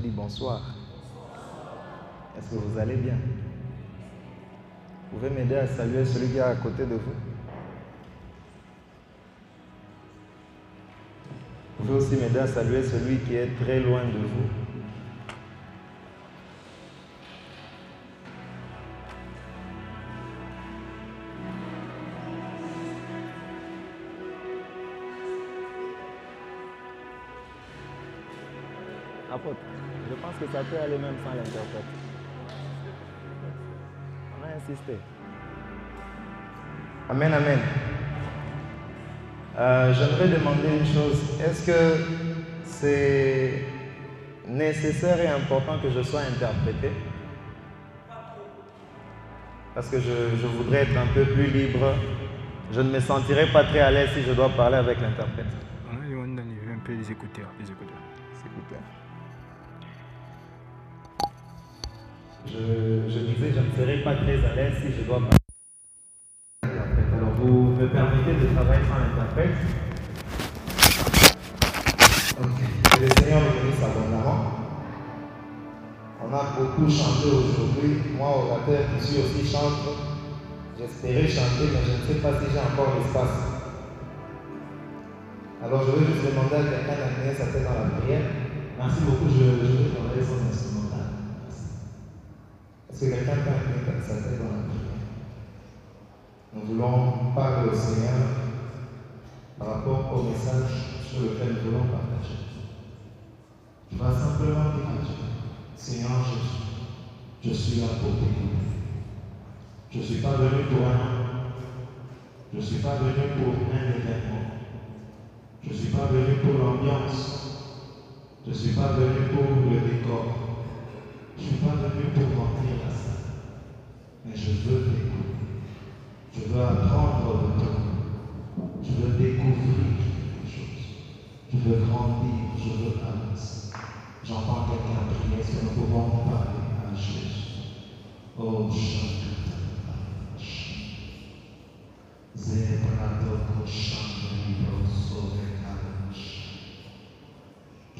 Dit bonsoir. Est-ce que vous allez bien? Vous pouvez m'aider à saluer celui qui est à côté de vous? Vous pouvez aussi m'aider à saluer celui qui est très loin de vous. Je pense que ça peut aller même sans l'interprète. On a insisté. Amen, amen. Euh, J'aimerais demander une chose. Est-ce que c'est nécessaire et important que je sois interprété? Parce que je, je voudrais être un peu plus libre. Je ne me sentirais pas très à l'aise si je dois parler avec l'interprète. On a demandé d'enlever un peu les écouteurs. Les écouteurs. Écoutez. Je, je disais, je ne serais pas très à l'aise si je dois parler. Alors, vous me permettez de travailler sans l'interprète Ok. Que le Seigneur me bénisse abondamment. On a beaucoup chanté aujourd'hui. Moi, orateur qui suis aussi chante. J'espérais chanter, mais je ne sais pas si j'ai encore l'espace. Alors, je veux juste demander à quelqu'un d'amener sa tête dans la prière. Merci beaucoup, je, je vais travailler son instrumental. Est-ce que quelqu'un peut sa tête dans la prière Nous voulons parler au Seigneur par rapport au message sur lequel nous voulons partager. Tu vas simplement dire Seigneur Jésus, je suis là pour t'écouter. Je ne suis pas venu pour un homme. Je ne suis pas venu pour un événement. Je ne suis pas venu pour l'ambiance. Je ne suis pas venu pour le décor. Je ne suis pas venu pour remplir la salle. Mais je veux t'écouter. Je veux apprendre de toi. Je veux découvrir quelque chose. Je veux grandir. Je veux avancer. J'entends quelqu'un prier. Est-ce que nous pouvons parler à Jésus? Oh, chacun. Zebradoko Shandri Sove Que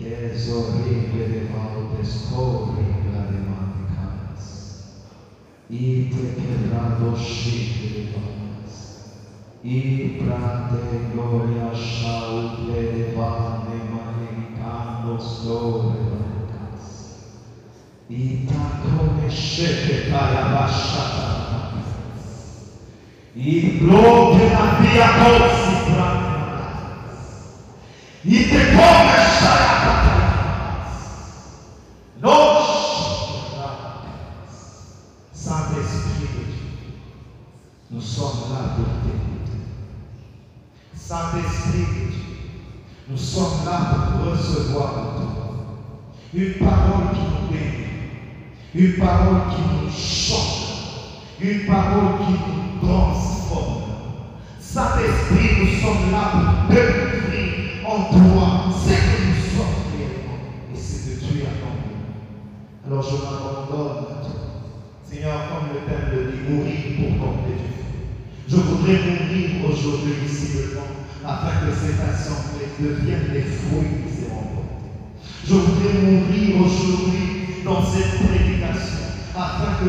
es horrible de valores, horrible de mandicadas, y te quebrado chicle de vanas, y prate gloria shauple de vane manicados sobre manicas, y tacone cheque para bachata, y bloque la vía cosa, parole qui nous change, une parole qui nous transforme. Saint-Esprit, nous sommes là pour découvrir en toi ce que nous sommes réellement. Et c'est de Dieu à nous. Alors je m'abandonne à toi. Seigneur, comme le thème le dit, mourir pour fruit. Je voudrais mourir aujourd'hui ici devant, afin que cette assemblée devienne les fruits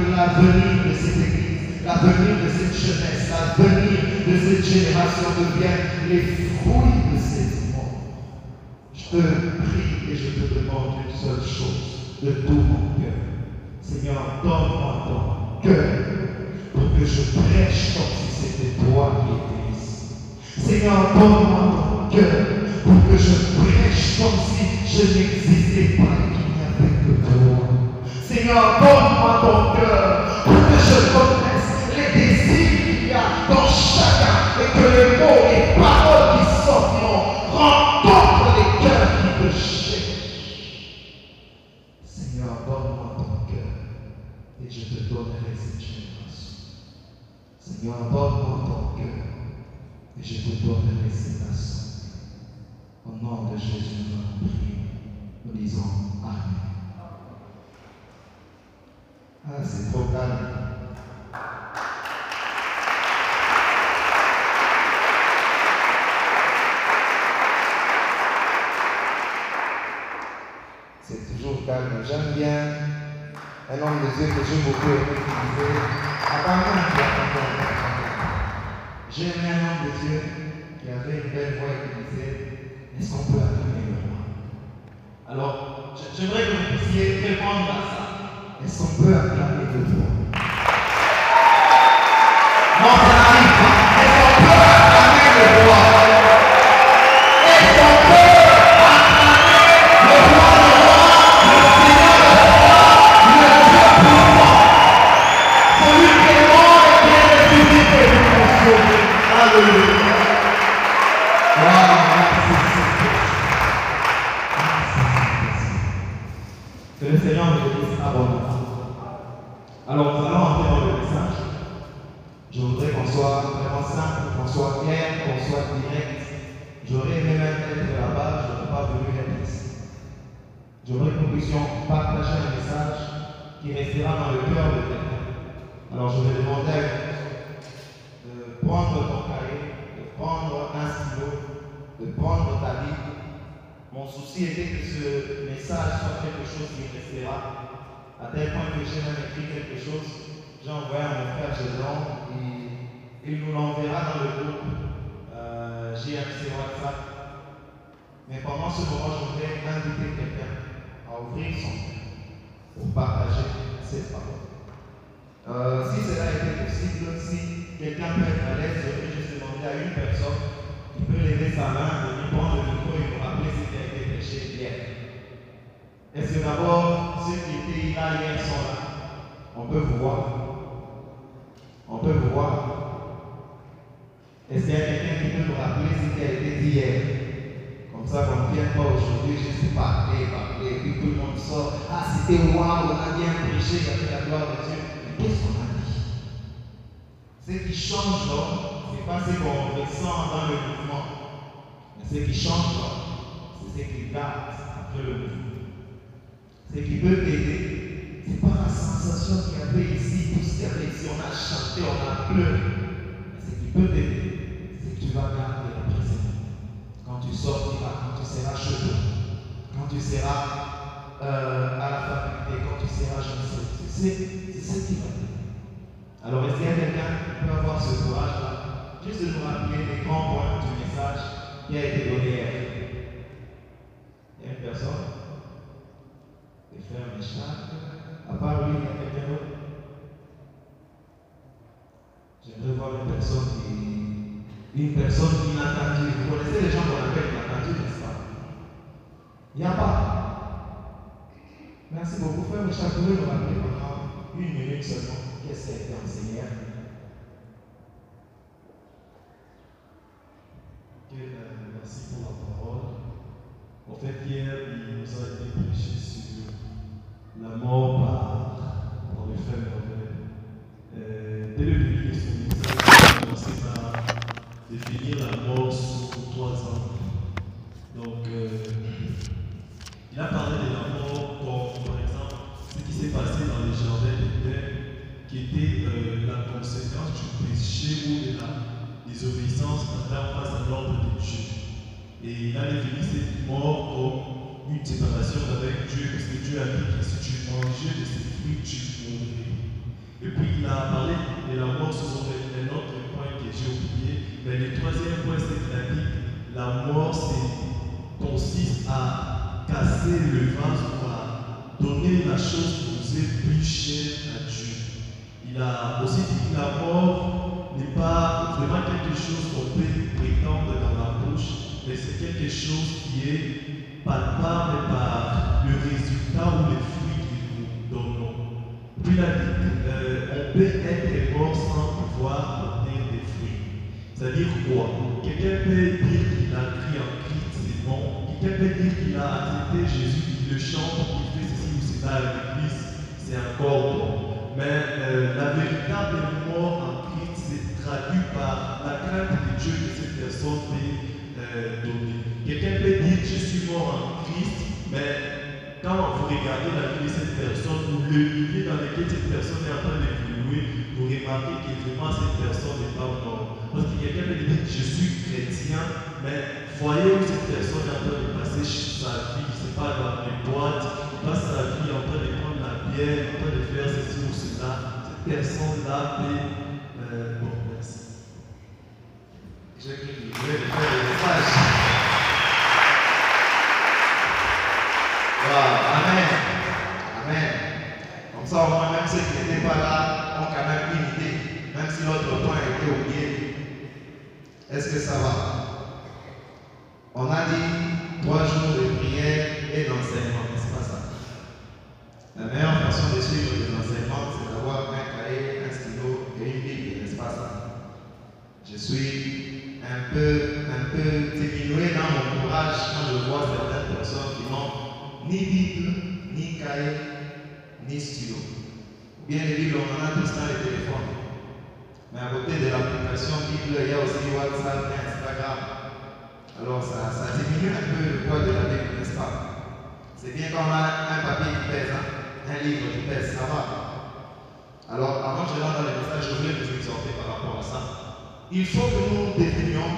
l'avenir de cette église, l'avenir de cette jeunesse, l'avenir de cette génération devienne les fruits de cette mort. Je te prie et je te demande une seule chose de tout mon cœur. Seigneur, donne-moi ton cœur pour que je prêche comme si c'était toi qui étais ici. Seigneur, donne-moi ton cœur pour que je prêche comme si je n'existais tu dois ta. Au nom de Jésus, nous. Nous disons Amen. Ah, c'est trop calme. C'est toujours calme. J'aime bien un homme de Dieu que j'ai beaucoup aimé qui disait J'aime un homme de Dieu qui avait une belle voix qui disait Est-ce qu'on peut acclamer le roi? Alors, j'aimerais que vous puissiez répondre à ça. Est-ce qu'on peut acclamer le roi? Partager un message qui restera dans le cœur de quelqu'un. Alors je vais demander à de prendre ton cahier, de prendre un stylo, de prendre ta Bible. Mon souci était que ce message soit quelque chose qui restera à tel point que j'ai même écrit quelque chose, j'ai envoyé à mon frère et il nous l'enverra dans le groupe euh, JMC WhatsApp. Mais pendant ce moment, je voudrais inviter quelqu'un à ouvrir son cœur pour partager cette parole. Euh, si cela était possible, si quelqu'un peut être à l'aise, je voudrais juste demander à une personne qui peut lever sa main, lui prendre le micro et nous rappeler ce qui a été prêché hier. Est-ce que d'abord, ceux qui étaient là hier sont là? On peut vous voir. On peut vous voir. Est-ce qu'il y a quelqu'un qui peut nous rappeler ce qui a été dit hier? Comme ça, qu'on ne vienne pas aujourd'hui juste parler, parler, tout le monde sort. Ah, c'était waouh, on a bien prêché, il y avait la gloire de Dieu. Mais qu'est-ce qu'on a dit? Ce qui change l'homme, ce n'est pas ce qu'on ressent dans le mouvement. Mais ce qui change l'homme, c'est ce qui garde après le mouvement ce qui peut t'aider, ce n'est pas la sensation qu'il y avait ici, tout ce qu'il y avait ici, on a chanté, on a pleuré. Mais ce qui peut t'aider, c'est que tu vas garder la présence. Quand tu sortiras, quand tu seras chez quand tu seras euh, à la faculté, quand tu seras sais, c'est ce qui va t'aider. Alors, est-ce qu'il y a quelqu'un qui peut avoir ce courage-là, juste de nous rappeler les grands points du message qui a été donné hier Il y a une personne? Faire mes chaques. À part lui, il y a quelqu'un d'autre? J'aimerais voir une personne qui. Une personne inattendue. Vous connaissez les gens qu'on appelle pas Il n'y a pas. Merci beaucoup, frère Michel. Vous pouvez nous rappeler pendant une minute seulement qu'est-ce qui a été enseigné merci pour la parole. En fait, hier, il nous a été prêché sur la mort par, le frère. Euh, dès le début de son message, il a commencé par définir la mort sous trois ans. Donc, euh, il a parlé de la mort comme, par exemple, ce qui s'est passé dans les jardins d'Éden, qui était euh, la conséquence du péché ou de la désobéissance en face à l'ordre de Dieu. Et il a défini cette mort comme une séparation avec Dieu, parce que Dieu a dit que si tu mangeais de ces fruits, tu mourrais. Et puis il a parlé de la mort, ce sont un autre point que j'ai oublié. Mais le troisième point, c'est qu'il a dit la mort consiste à casser le vase ou à donner la chose qui nous est plus chère à Dieu. Il a aussi dit que la mort n'est pas vraiment quelque chose qu'on peut prétendre dans la bouche, mais c'est quelque chose qui est palpable par le résultat ou les fruits que nous donnons. Puis il a dit euh, on peut être mort sans pouvoir donner des fruits. C'est-à-dire quoi? Quelqu'un peut dire qu'il a crié en Christ, Quelqu'un peut dire qu'il a accepté Jésus, qu'il le chante, qu'il fait ceci ou cela à l'église, c'est encore bon. Mais euh, la véritable mort en Christ s'est traduite par la crainte de Dieu que cette personne peut euh. Quelqu'un peut dire je suis mort en Christ, mais quand vous regardez la vie de cette personne, ou le milieu dans lequel cette personne est en train d'évoluer, vous remarquez que vraiment cette personne n'est pas morte. Parce que quelqu'un peut dire je suis chrétien, mais voyez où cette personne est en train de sa vie, sais pas, dans les boîtes, il passe sa vie en train de prendre la bière, en train de faire ceci ou cela. Cette personne-là peut. Euh, bon, merci. J'ai cru que je voulais faire le message. Voilà. Amen. Amen. Comme ça, au moins, même ceux qui n'étaient pas là ont quand même une idée, même si l'autre point a été oublié. Est-ce que ça va On a dit trois jours de prière et d'enseignement, n'est-ce pas ça La meilleure façon de suivre les enseignements, c'est d'avoir un cahier, un stylo et une Bible, n'est-ce pas ça Je suis un peu, un peu diminué dans mon courage quand je vois certaines personnes qui n'ont ni Bible, ni cahier, ni stylo. Ou bien Bibles, on en a tous dans les téléphones. Mais à côté de l'application Bible, il y a aussi WhatsApp et Instagram. Alors ça, ça diminue un peu le poids de la Bible, n'est-ce pas? C'est bien quand on a un papier qui pèse, hein, un livre qui pèse, ça va. Alors avant que je rentre dans les messages, je voulais vous exhorter par rapport à ça. Il faut que nous devenions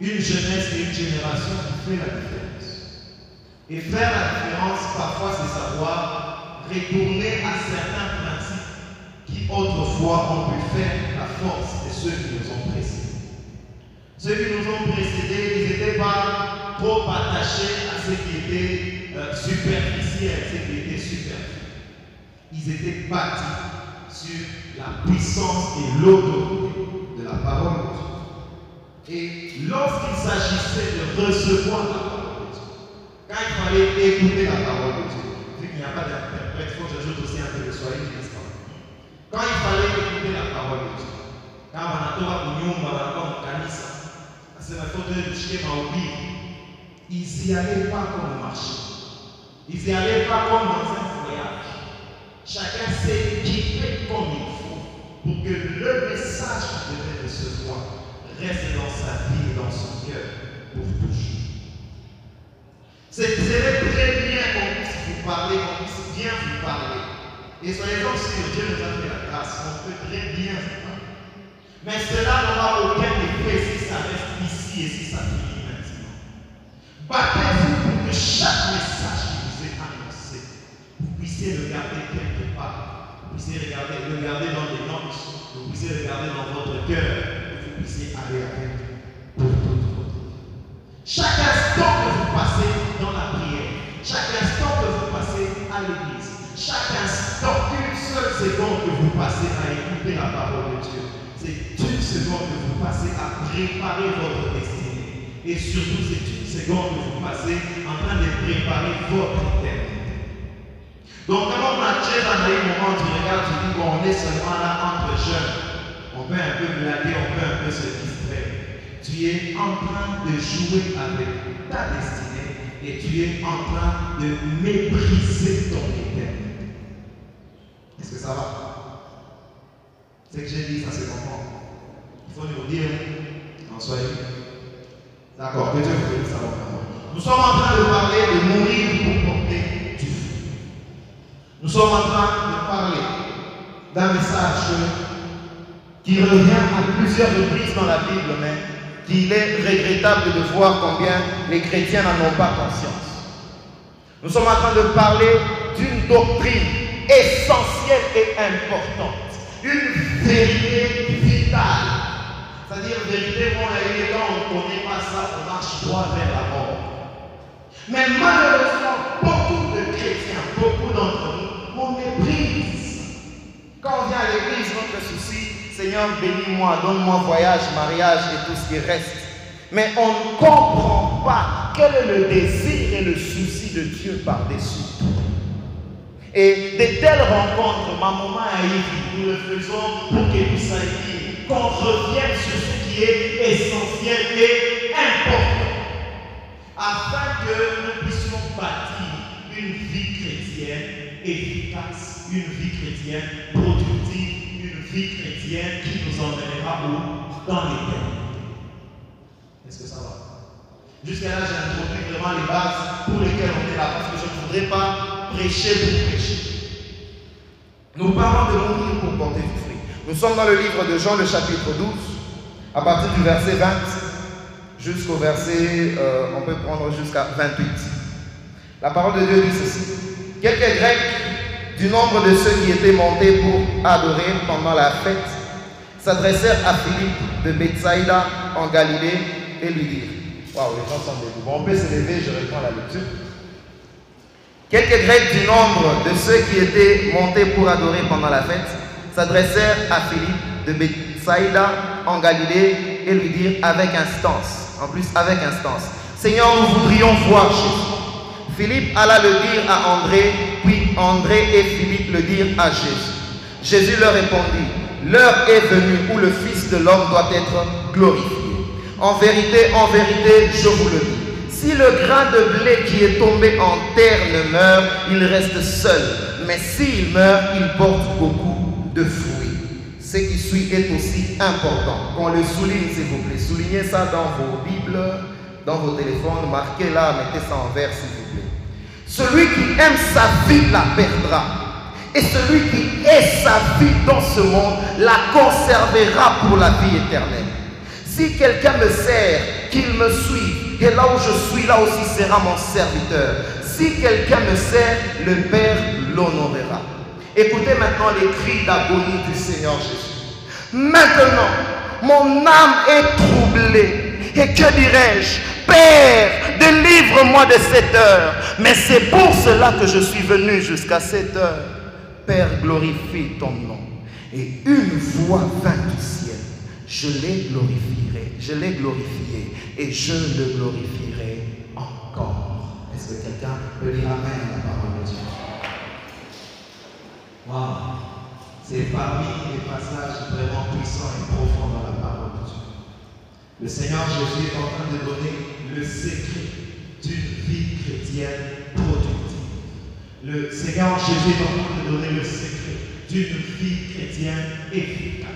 une jeunesse et une génération qui fait la différence. Et faire la différence, parfois, c'est savoir retourner à certains qui autrefois ont pu faire la force de ceux qui nous ont précédés. Ceux qui nous ont précédés, ils n'étaient pas trop attachés à ce qui était euh, superficiel, ce qui était superficiel. Ils étaient bâtis sur la puissance et l'autorité de la parole de Dieu. Et lorsqu'il s'agissait de recevoir la parole de Dieu, quand il fallait écouter la parole de Dieu, vu qu'il n'y a pas d'interprète, il faut que j'ajoute aussi un peu de Quand il fallait écouter la parole de Dieu, quand wanatoka kunyumba wanakuwa mkanisa, nasema yetu tushike mahubiri, ils n'y allaient pas comme au marché, ils n'y allaient pas comme dans un voyage. Chacun s'équipait comme il faut pour que le message qu'il devait recevoir reste dans sa vie et dans son cœur pour toujours. C'est très bien qu'on puisse vous parler, qu'on puisse bien vous parler. Et soyez-en sûrs, Dieu nous a fait la grâce, on peut très bien parler. Mais cela n'aura aucun effet si ça reste ici et si ça finit maintenant. Battez-vous pour que chaque message qui vous est annoncé, vous puissiez le garder quelque part. Vous puissiez regarder, le garder dans des notes, vous puissiez le garder dans votre cœur, vous puissiez aller avec pour. Chaque instant que vous passez dans la prière, chaque instant que vous passez à l'église, chaque instant, une seule seconde que vous passez à écouter la parole de Dieu, c'est une seconde que vous passez à préparer votre destinée. Et surtout, c'est une seconde que vous passez en train de préparer votre éternité. Donc, quand on dans les moments, tu regardes, tu dis, bon, on est seulement là entre jeunes. On peut un peu blaguer, on peut un peu se distraire. Tu es en train de jouer avec ta destinée et tu es en train de mépriser ton éternité. Est-ce que ça va? Ce que j'ai dit, ça se comprend. Il faut nous dire, en soyez. D'accord, que Dieu vous bénisse Nous sommes en train de parler de mourir pour porter du. Nous sommes en train de parler d'un message qui revient à plusieurs reprises dans la Bible, mais qu'il est regrettable de voir combien les chrétiens n'en ont pas conscience. Nous sommes en train de parler d'une doctrine essentielle et importante, une vérité vitale. C'est-à-dire, vérité, on a les temps, on ne connaît pas ça, on marche droit vers la mort. Mais malheureusement, beaucoup de chrétiens, beaucoup d'entre nous, on méprise. Quand on vient à l'église, notre souci, Seigneur, bénis-moi, donne-moi voyage, mariage et tout ce qui reste. Mais on ne comprend pas quel est le désir et le souci de Dieu par-dessus. Et de telles rencontres, ma maman a eu, nous le faisons pour que nous sachions, qu'on revienne sur ce qui est essentiel et important, afin que nous puissions bâtir une vie chrétienne efficace, une vie chrétienne productive, une vie chrétienne qui nous emmènera où? Dans l'éternité. Est-ce que ça va? Jusqu'à là, j'ai introduit vraiment les bases pour lesquelles on est là, parce que je ne voudrais pas prêcher pour prêcher. Nous parlons de mourir pour porter du fruit. Nous sommes dans le livre de Jean, le chapitre 12, à partir du verset 20 jusqu'au verset, euh, on peut prendre jusqu'à 28. La parole de Dieu dit ceci. Quelques Grecs du nombre de ceux qui étaient montés pour adorer pendant la fête s'adressèrent à Philippe de Bethsaïda en Galilée et lui dirent Waouh, les gens sont debout. Bon, on peut se lever, je reprends la lecture. Quelques Grecs du nombre de ceux qui étaient montés pour adorer pendant la fête s'adressèrent à Philippe de Bethsaïda en Galilée et lui dirent avec instance, en plus avec instance, Seigneur, nous voudrions voir Jésus. Philippe alla le dire à André, puis André et Philippe le dirent à Jésus. Jésus leur répondit, l'heure est venue où le Fils de l'homme doit être glorifié. En vérité, en vérité, je vous le dis. Si le grain de blé qui est tombé en terre ne meurt, il reste seul. Mais s'il meurt, il porte beaucoup de fruits. Ce qui suit est aussi important. Qu'on le souligne, s'il vous plaît. Soulignez ça dans vos Bibles, dans vos téléphones. Marquez-la, mettez ça en vert, s'il vous plaît. Celui qui aime sa vie la perdra. Et celui qui est sa vie dans ce monde la conservera pour la vie éternelle. Si quelqu'un me sert, qu'il me suive. Et là où je suis, là aussi sera mon serviteur. Si quelqu'un me sert, le Père l'honorera. Écoutez maintenant les cris d'agonie du Seigneur Jésus. Maintenant, mon âme est troublée. Et que dirais-je? Père, délivre-moi de cette heure. Mais c'est pour cela que je suis venu jusqu'à cette heure. Père, glorifie ton nom. Et une voix vint du ciel. Je les glorifierai. Je l'ai glorifié. Et je le glorifierai encore. Est-ce que quelqu'un peut dire Amen à la parole de Dieu? Waouh C'est parmi les passages vraiment puissants et profonds dans la parole de Dieu. Le Seigneur Jésus est en train de donner le secret d'une vie chrétienne productive. Le Seigneur Jésus est en train de donner le secret d'une vie chrétienne efficace.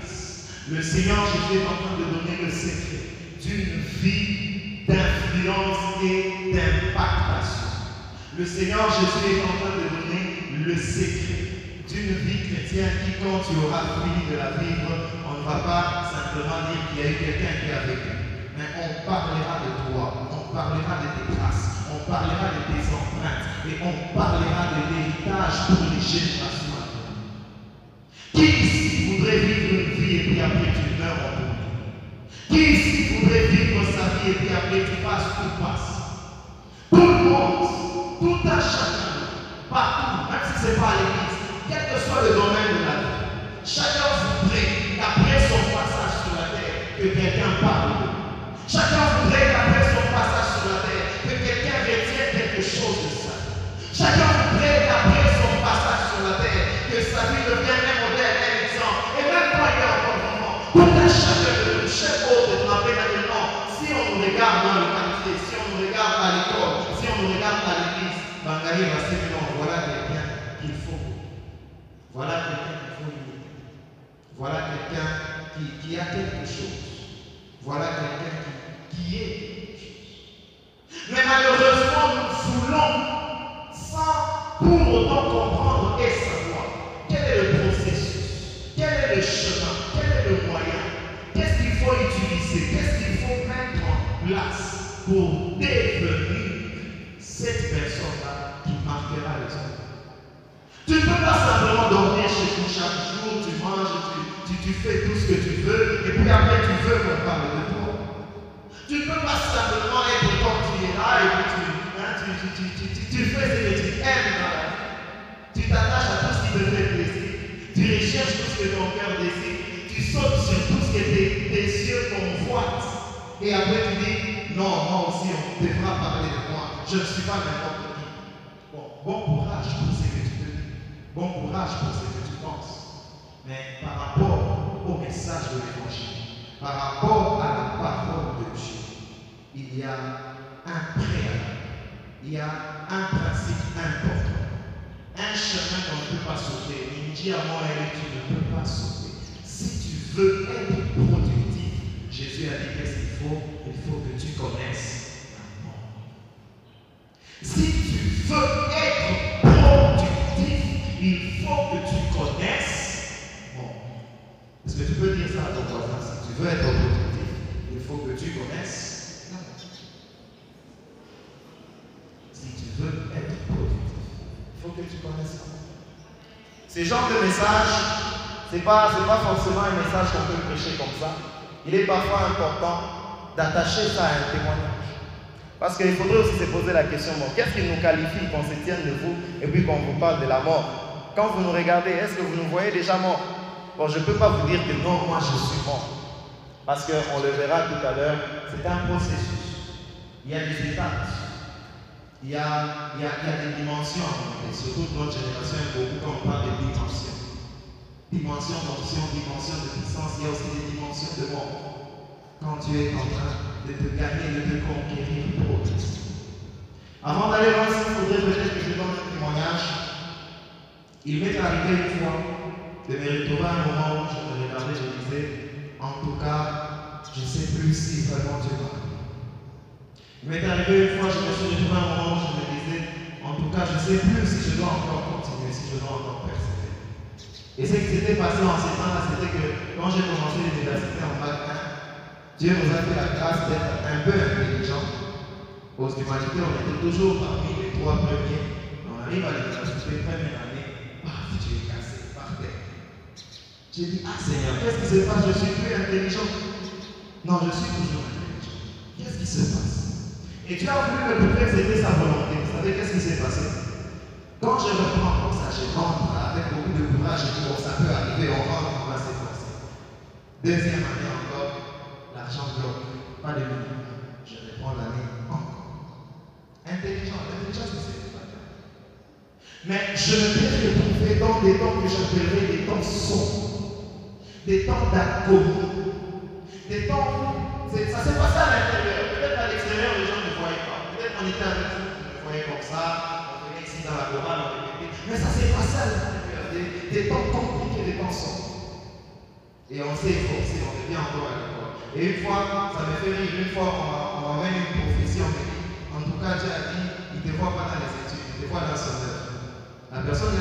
Le Seigneur Jésus est en train de donner le secret d'une vie d'influence et d'impactation. Le Seigneur Jésus est en train de donner le secret d'une vie chrétienne qui, quand tu auras fini de la vivre, on ne va pas simplement dire qu'il y a eu quelqu'un qui a vécu. Mais on parlera de toi, on parlera de tes traces, on parlera de tes empreintes et on parlera de l'héritage pour les générations. Qui ici voudrait vivre une vie et puis après tu meurs en Qui ici voudrait vivre sa vie et puis après tu passes, tout passe Tout le monde, tout à chacun, partout, même si ce n'est pas l'église, quel que soit le domaine de la vie, chacun voudrait qu'après son passage sur la terre, que quelqu'un parle. Chacun voudrait qu'après Voilà quelqu'un imiter. Voilà quelqu'un qui, qui a quelque chose. Voilà quelqu'un qui, qui est quelque chose. Mais malheureusement, nous voulons, sans pour autant comprendre et savoir, quel est le processus, quel est le chemin, quel est le moyen, qu'est-ce qu'il faut utiliser, qu'est-ce qu'il faut mettre en place pour devenir cette personne-là qui marquera les autres. Tu ne peux pas simplement dormir chez toi chaque jour, tu manges, tu, tu, fais tout ce que tu veux, et puis après tu veux qu'on parle de toi. Tu ne peux pas simplement être comme tu es là et puis tu, hein, tu, tu fais ce que tu aimes dans la vie. Tu t'attaches à tout ce qui te fait plaisir. Tu recherches tout ce que ton cœur désire. Tu sautes sur tout ce que tes, tes yeux convoitent. Et après tu dis, non, moi aussi on devra parler de moi. Je ne suis pas n'importe qui. Bon, bon courage pour ce que tu te dis. Bon courage pour ce que tu penses. Mais par rapport au message de l'évangile, par rapport à la parole de Dieu, il y a un préalable, il y a un principe important, un chemin qu'on ne peut pas sauter. Il dit à moi et tu ne peux pas sauter. Si tu veux être productif, Jésus a dit qu'est-ce qu'il faut? Il faut que tu connaisses la mort. Si tu veux être ton. Si tu veux être productif, il faut que tu connaisses la Si tu veux être productif, il faut que tu connaisses ça. Ce genre de message, ce n'est pas, pas forcément un message qu'on peut prêcher comme ça. Il est parfois important d'attacher ça à un témoignage. Parce qu'il faudrait aussi se poser la question, bon, qu'est-ce qui nous qualifie qu'on se tienne de vous et puis qu'on vous parle de la mort? Quand vous nous regardez, est-ce que vous nous voyez déjà morts? Bon, je ne peux pas vous dire que non, moi je suis mort. Parce qu'on le verra tout à l'heure, c'est un processus. Il y a des étapes. Il y a, il y a, il y a des dimensions. Et surtout notre génération aime beaucoup quand on parle de dimensions. Dimension d'option, dimension de puissance, il y a aussi des dimensions de mort. Quand tu es en train de te gagner, de te conquérir pour autre. Avant d'aller voir ça, il faudrait peut-être que je donne un témoignage. Il m'est arrivé une fois de me retrouver à un moment où je me regardais, je disais, en tout cas, je ne sais plus si vraiment Dieu va. Il m'est arrivé une fois, je me suis retrouvé à un moment où je me disais, en tout cas, je ne sais plus si je dois encore continuer, si je dois encore persévérer. Et ce qui s'était passé en ces temps-là, c'était que quand j'ai commencé l'université en bac 1, Dieu nous a fait la grâce d'être un peu intelligents. Aux humanités, on était toujours parmi les trois premiers. On arrive à l'université, première année, terre. J'ai dit, ah Seigneur, qu'est-ce qui se passe? Je suis plus intelligent. Non, je suis toujours intelligent. Qu'est-ce qui se passe? Et Dieu a voulu que peut-être c'était sa volonté. Vous savez qu'est-ce qui s'est passé? Quand je reprends comme ça, je rentre avec beaucoup de courage, je dis, bon, ça peut arriver, on rentre, on va s'efforcer. Deuxième année encore, l'argent bloque, pas de minimum. Je reprends l'année encore. Intelligent, l'intelligence, c'est pas Mais je me suis retrouvé dans des temps que j'appellerais des temps sombres, des temps d'agonie, des temps ça s'est passé à l'intérieur. Peut-être à l'extérieur, les gens ne voyaient pas. Peut-être on était avec vous, me voyait comme ça, on venait ici dans la chorale, on répétait. Mais ça s'est passé à l'intérieur, des, temps compliqués, des temps sombres. Et on s'est efforcé, on revient encore à l'école. Et une fois, ça me fait rire, une fois, on m'a- on m'avait une prophétie, on m'a dit, en tout cas, Dieu a dit, il ne te voit pas dans les études, il te voit dans son œuvre. La personne qui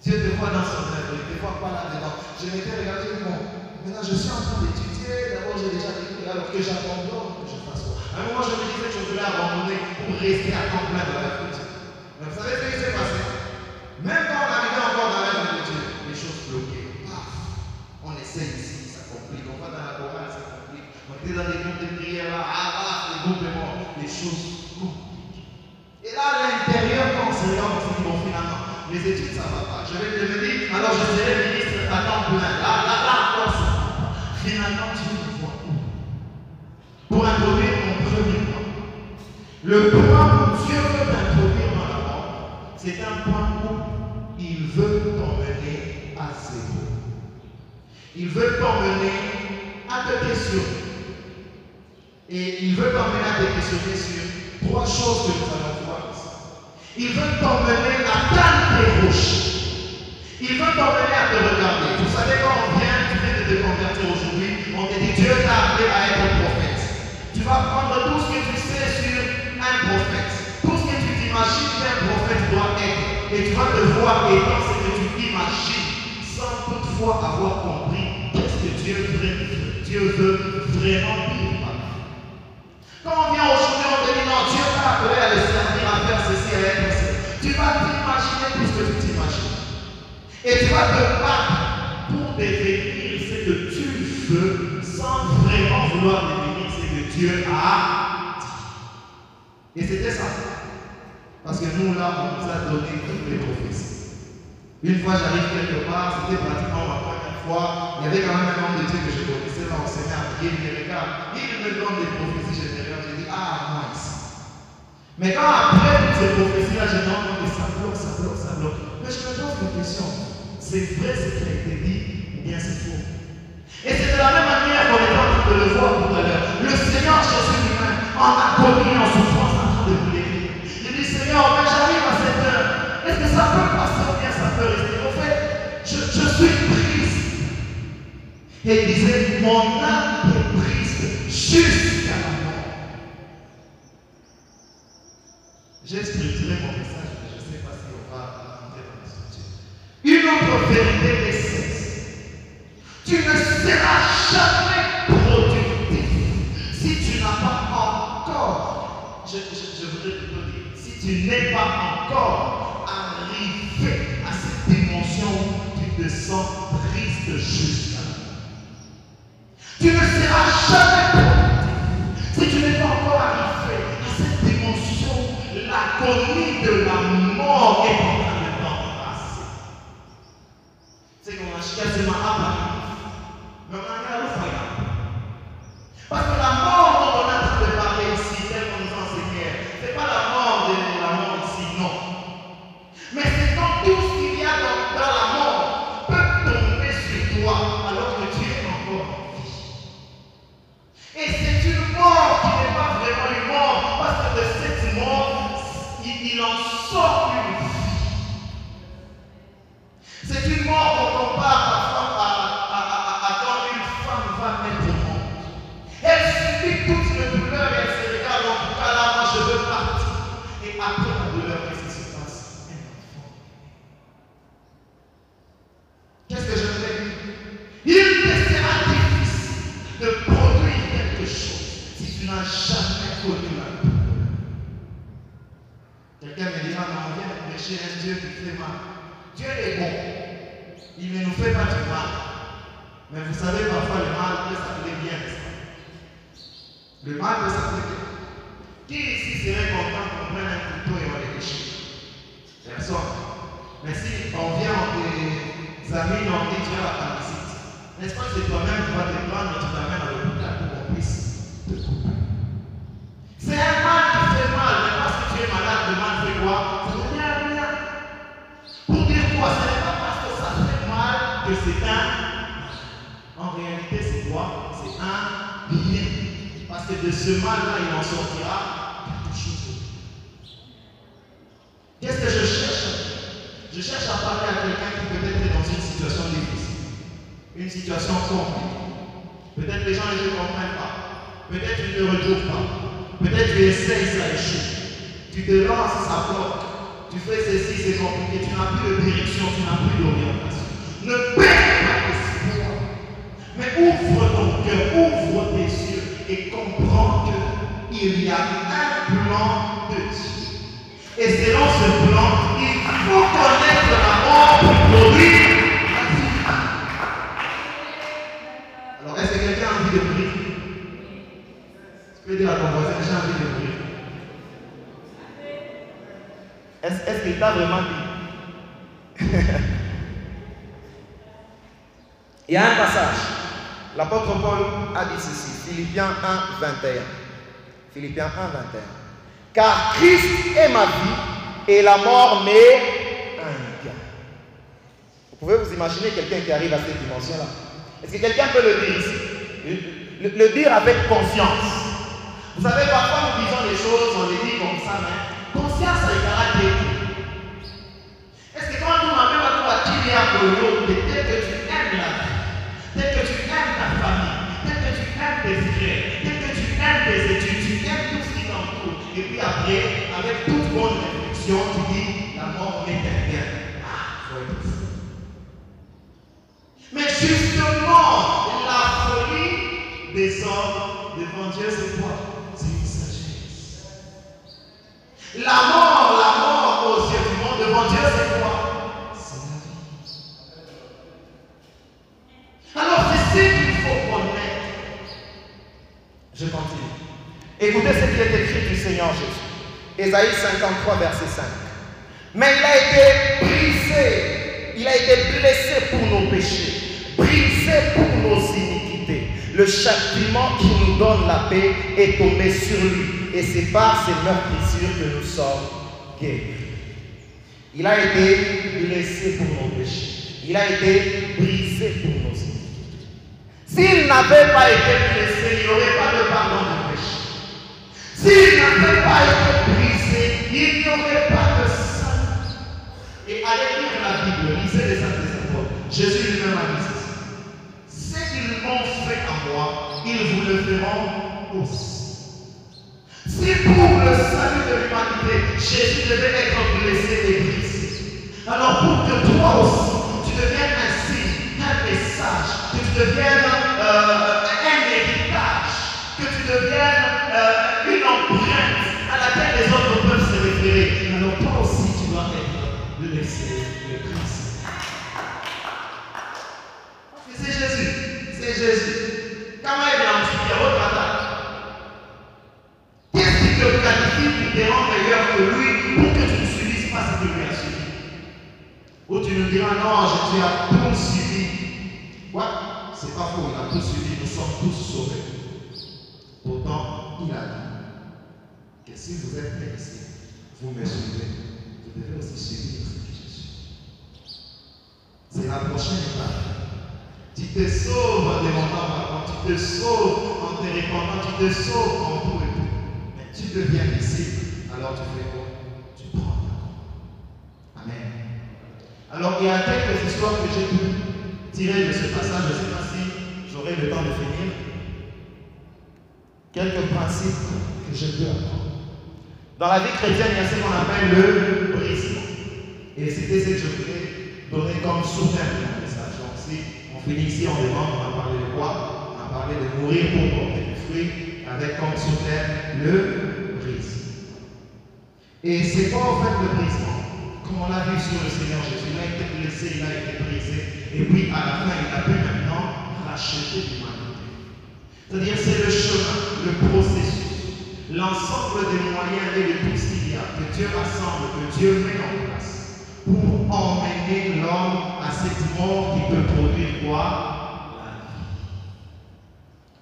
Dieu te voit dans son œuvre, il te voit pas là-dedans. Je m'étais regardé, bon, maintenant je suis en train d'étudier, d'abord j'ai déjà écrit, alors que j'abandonne, que je fasse quoi? À un moment, je me disais je voulais abandonner pour rester à temps plein dans la culture. Vous savez ce qui s'est passé? Même quand on arrivait encore dans l'œuvre de Dieu, les choses bloquaient. Paf On essaie ici, ça complique. On va dans la chorale, ça complique. On était dans des groupes de prière là, ah, ah, les groupes de mort, les choses compliquent. Et là, à l'intérieur, quand on se regarde, on dit, bon, finalement, les études, ça ne va pas. Je vais dire, alors je serai ministre à temps plein. Là, là, là, encore, ça. Finalement, tu me vois où? Pour introduire mon premier point. Le point où Dieu veut t'introduire dans la mort, c'est un point où il veut t'emmener à zéro. Il veut t'emmener à te questionner. Et il veut t'emmener à te questionner sur trois choses que nous allons. Il veut t'emmener à t'interroger. Il veut t'emmener à te regarder. Vous savez, quand on vient, tu viens de te convertir aujourd'hui, on te dit Dieu t'a appelé à être un prophète. Tu vas prendre tout ce que tu sais sur un prophète. Tout ce que tu t'imagines qu'un prophète doit être. Et tu vas te voir étant ce que tu imagines sans toutefois avoir compris qu'est-ce que Dieu veut, vraiment dire. Quand on vient aujourd'hui, on te dit non, Dieu t'a appelé à le servir, à faire ceci, à être ceci. Tout ce que tu t'imagines. Et tu vas te battre pour devenir ce que tu veux sans vraiment vouloir devenir ce que Dieu a dit. Et c'était ça. Parce que nous, là, on nous a donné toutes les prophéties. Une fois, j'arrive quelque part, c'était pratiquement ma première fois. Il y avait quand même un homme de Dieu que je connaissais, là, on s'est mis à prier, il. Il me donne des prophéties, regarde, je dis, ah, nice. Mais quand après ces prophéties-là, compte que ça bloque, ça bloque, ça bloque. Mais je me pose une question. C'est vrai ce qui a été dit ou bien c'est faux? Et c'est de la même manière qu'on est en train de le voir tout à l'heure. Le Seigneur Jésus lui-même, en agonie, en souffrance, en train de pleurer. Il dit, Seigneur, mais j'arrive à cette heure. Est-ce que ça peut passer ou bien ça peut rester? Au fait, je, je suis triste. Et il disait, mon âme est triste jusqu'à J'ai structuré mon Est-ce est qu'il t'a vraiment dit? Il y a un passage. L'apôtre Paul a dit ceci, Philippiens 1, 21. Philippiens 1, 21. Car Christ est ma vie et la mort m'est un gain. Vous pouvez vous imaginer quelqu'un qui arrive à cette dimension-là. Est-ce que quelqu'un peut le dire ici? Le, le- le dire avec conscience. Vous savez, parfois nous disons les choses, on les dit comme ça, mais conscience égal Est-ce que quand nous m'avons à toi tirer à Koyo, peut-être que tu aimes la vie, peut-être que tu aimes ta famille, peut-être que tu aimes tes frères, peut-être que tu aimes tes études, tu aimes tout ce qui t'entoure. Et puis après, avec toute bonne réflexion, tu dis la mort bien. Ah, faut être fou. Mais justement, la folie des hommes devant Dieu, c'est quoi? La mort, la mort aux yeux du monde devant Dieu, c'est quoi? C'est la vie. Alors, c'est ce qu'il faut connaître. Je continue. Écoutez ce qui est écrit du Seigneur Jésus. Ésaïe 53, verset 5. Mais il a été brisé, il a été blessé pour nos péchés, brisé pour nos iniquités. Le châtiment qui nous donne la paix est tombé sur lui, et c'est par ses meurtrissures que nous sommes guéris. Il a été blessé pour nos péchés, il a été brisé pour nos iniquités. S'il n'avait pas été blessé, il n'y aurait pas de pardon de péché. S'il n'avait pas été brisé, il n'y aurait pas de salut. Et allez lire la Bible, lisez les Écritures. Jésus lui-même a dit. Ce qu'ils m'ont fait à moi, ils vous le feront aussi. Si pour le salut de l'humanité, Jésus devait être blessé et brisé, alors pour que toi aussi, tu deviennes un signe, un message, que tu deviennes euh, un héritage, que tu deviennes euh, une empreinte à laquelle les autres peuvent se référer, alors toi aussi tu dois être de laisser le Christ. C'est Jésus. C'est Jésus. Qui te qualifie pour te meilleur que lui pour que tu ne subisses pas ce que lui a subi Ou tu nous diras non, Jésus a tout suivi. Quoi? C'est pas faux, il a tout suivi, nous sommes tous sauvés. Pourtant, il a dit que si vous êtes ici, vous me suivez, vous devez aussi suivre que je suis. C'est la prochaine étape. Tu te sauves en demandant pardon, tu te sauves en te tu te sauves en tout et tout. Mais tu deviens disciple, alors tu fais quoi? Tu prends croix. Amen. Alors il y a quelques histoires que j'ai pu tirer de ce passage, je ne sais pas si j'aurai le temps de finir. Quelques principes que je peux apprendre. Dans la vie chrétienne, il y a ce qu'on appelle le brisement. Et c'était ce que je voulais donner comme sous-thème de message. Donc si on finit ici, on demande, on va parler de quoi? On va parler de mourir pour porter du fruit, avec comme sous-thème le brisement. Et c'est quoi en fait le brisement Comme on l'a vu sur le Seigneur Jésus, il a été blessé, il a été brisé, et puis à la fin, il a pu maintenant racheter l'humanité. C'est-à-dire, c'est le chemin, le processus, l'ensemble des moyens et de tout ce qu'il y a, que Dieu rassemble, que Dieu met en place pour emmener l'homme à cette mort qui peut produire quoi?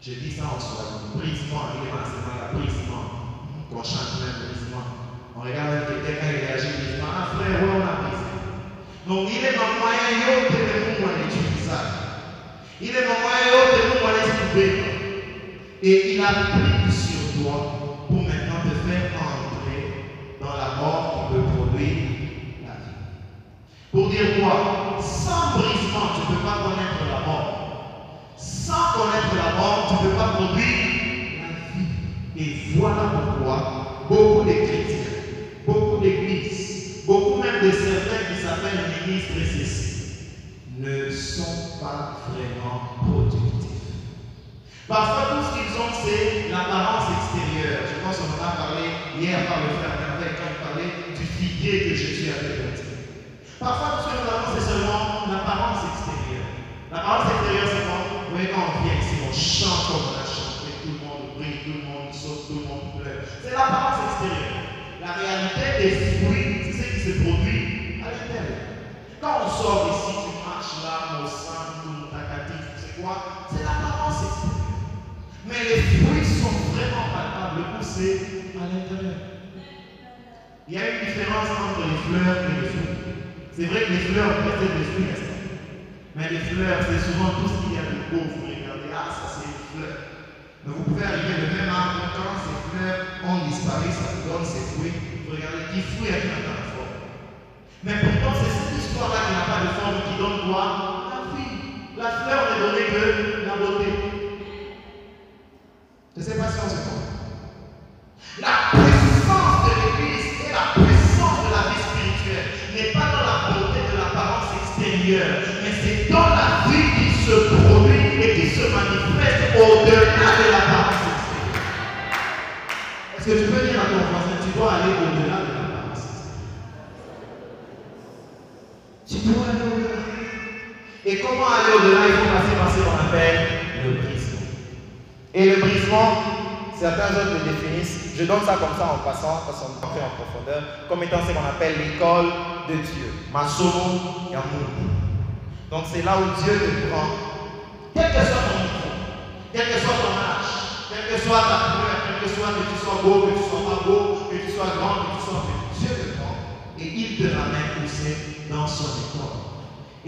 Je dis ça en soi, brisement, il est dans la brisement. Qu'on chante même brisement. On regarde quelqu'un qui réagit brisement. Ah frère, ouais, on a brisé. Donc il est dans moyen, est dans le moyen d'utilisation. Il est dans moyen, il est dans le moyen de et il a pris sur toi pour maintenant te faire entrer dans la mort qui peut produire la vie. Pour dire quoi? Sans brisement, tu ne peux pas connaître la mort. Sans connaître la mort, tu ne peux pas produire la vie. Et voilà pourquoi beaucoup de chrétiens, beaucoup d'églises, beaucoup même de certains qui s'appellent ministres et ceci, ne sont pas vraiment productifs. Parfois, tout ce qu'ils ont, c'est l'apparence extérieure. Je pense qu'on en a parlé hier par le frère Hervé quand il parlait du figuier que Jésus avait planté. Parfois, tout ce que nous avons, c'est seulement l'apparence extérieure. L'apparence extérieure, c'est quoi? Voyez, quand on vient ici, on chante comme on a chanté, tout le monde brille, tout le monde saute, tout le monde pleure. C'est l'apparence extérieure. La réalité des fruits, c'est ce qui se produit à l'intérieur. Quand on sort ici, tu marches là, au sein, tout takatif, c'est quoi? C'est l'apparence extérieure. Mais les fruits sont vraiment palpables. Le c'est à l'intérieur. Il y a une différence entre les fleurs et les fruits. C'est vrai que les fleurs peuvent être des fruits Mais les fleurs, c'est souvent tout ce qu'il y a de beau. Vous regardez, ah, ça c'est une fleur. Mais vous pouvez arriver le même arbre, quand ces fleurs ont disparu, ça vous donne ses fruits. Vous regardez, qui fruit a dans la forme Mais pourtant, c'est cette histoire-là qui n'a pas de forme qui donne quoi? La vie. La fleur n'est donnée que la beauté. Je ne sais pas si on se comprend. La puissance de l'Église et la puissance l'apparence extérieure. Est-ce que tu peux dire à ton voisin, tu dois aller au-delà de l'apparence extérieure Tu dois aller au-delà. Et comment aller au-delà? Il faut passer par ce qu'on appelle le brisement. Et le brisement, certains autres le définissent, je donne ça comme ça en passant, parce qu'on fait en profondeur, comme étant ce qu'on appelle l'école de Dieu. Masomo Yamundu. Donc c'est là où Dieu te prend, quel que soit ton niveau, quel que soit ton âge, soit ta couleur, quel que soit que tu sois beau, que tu sois pas beau, que tu sois grand, que tu sois petit, Dieu te prend et il te ramène pousser dans son école.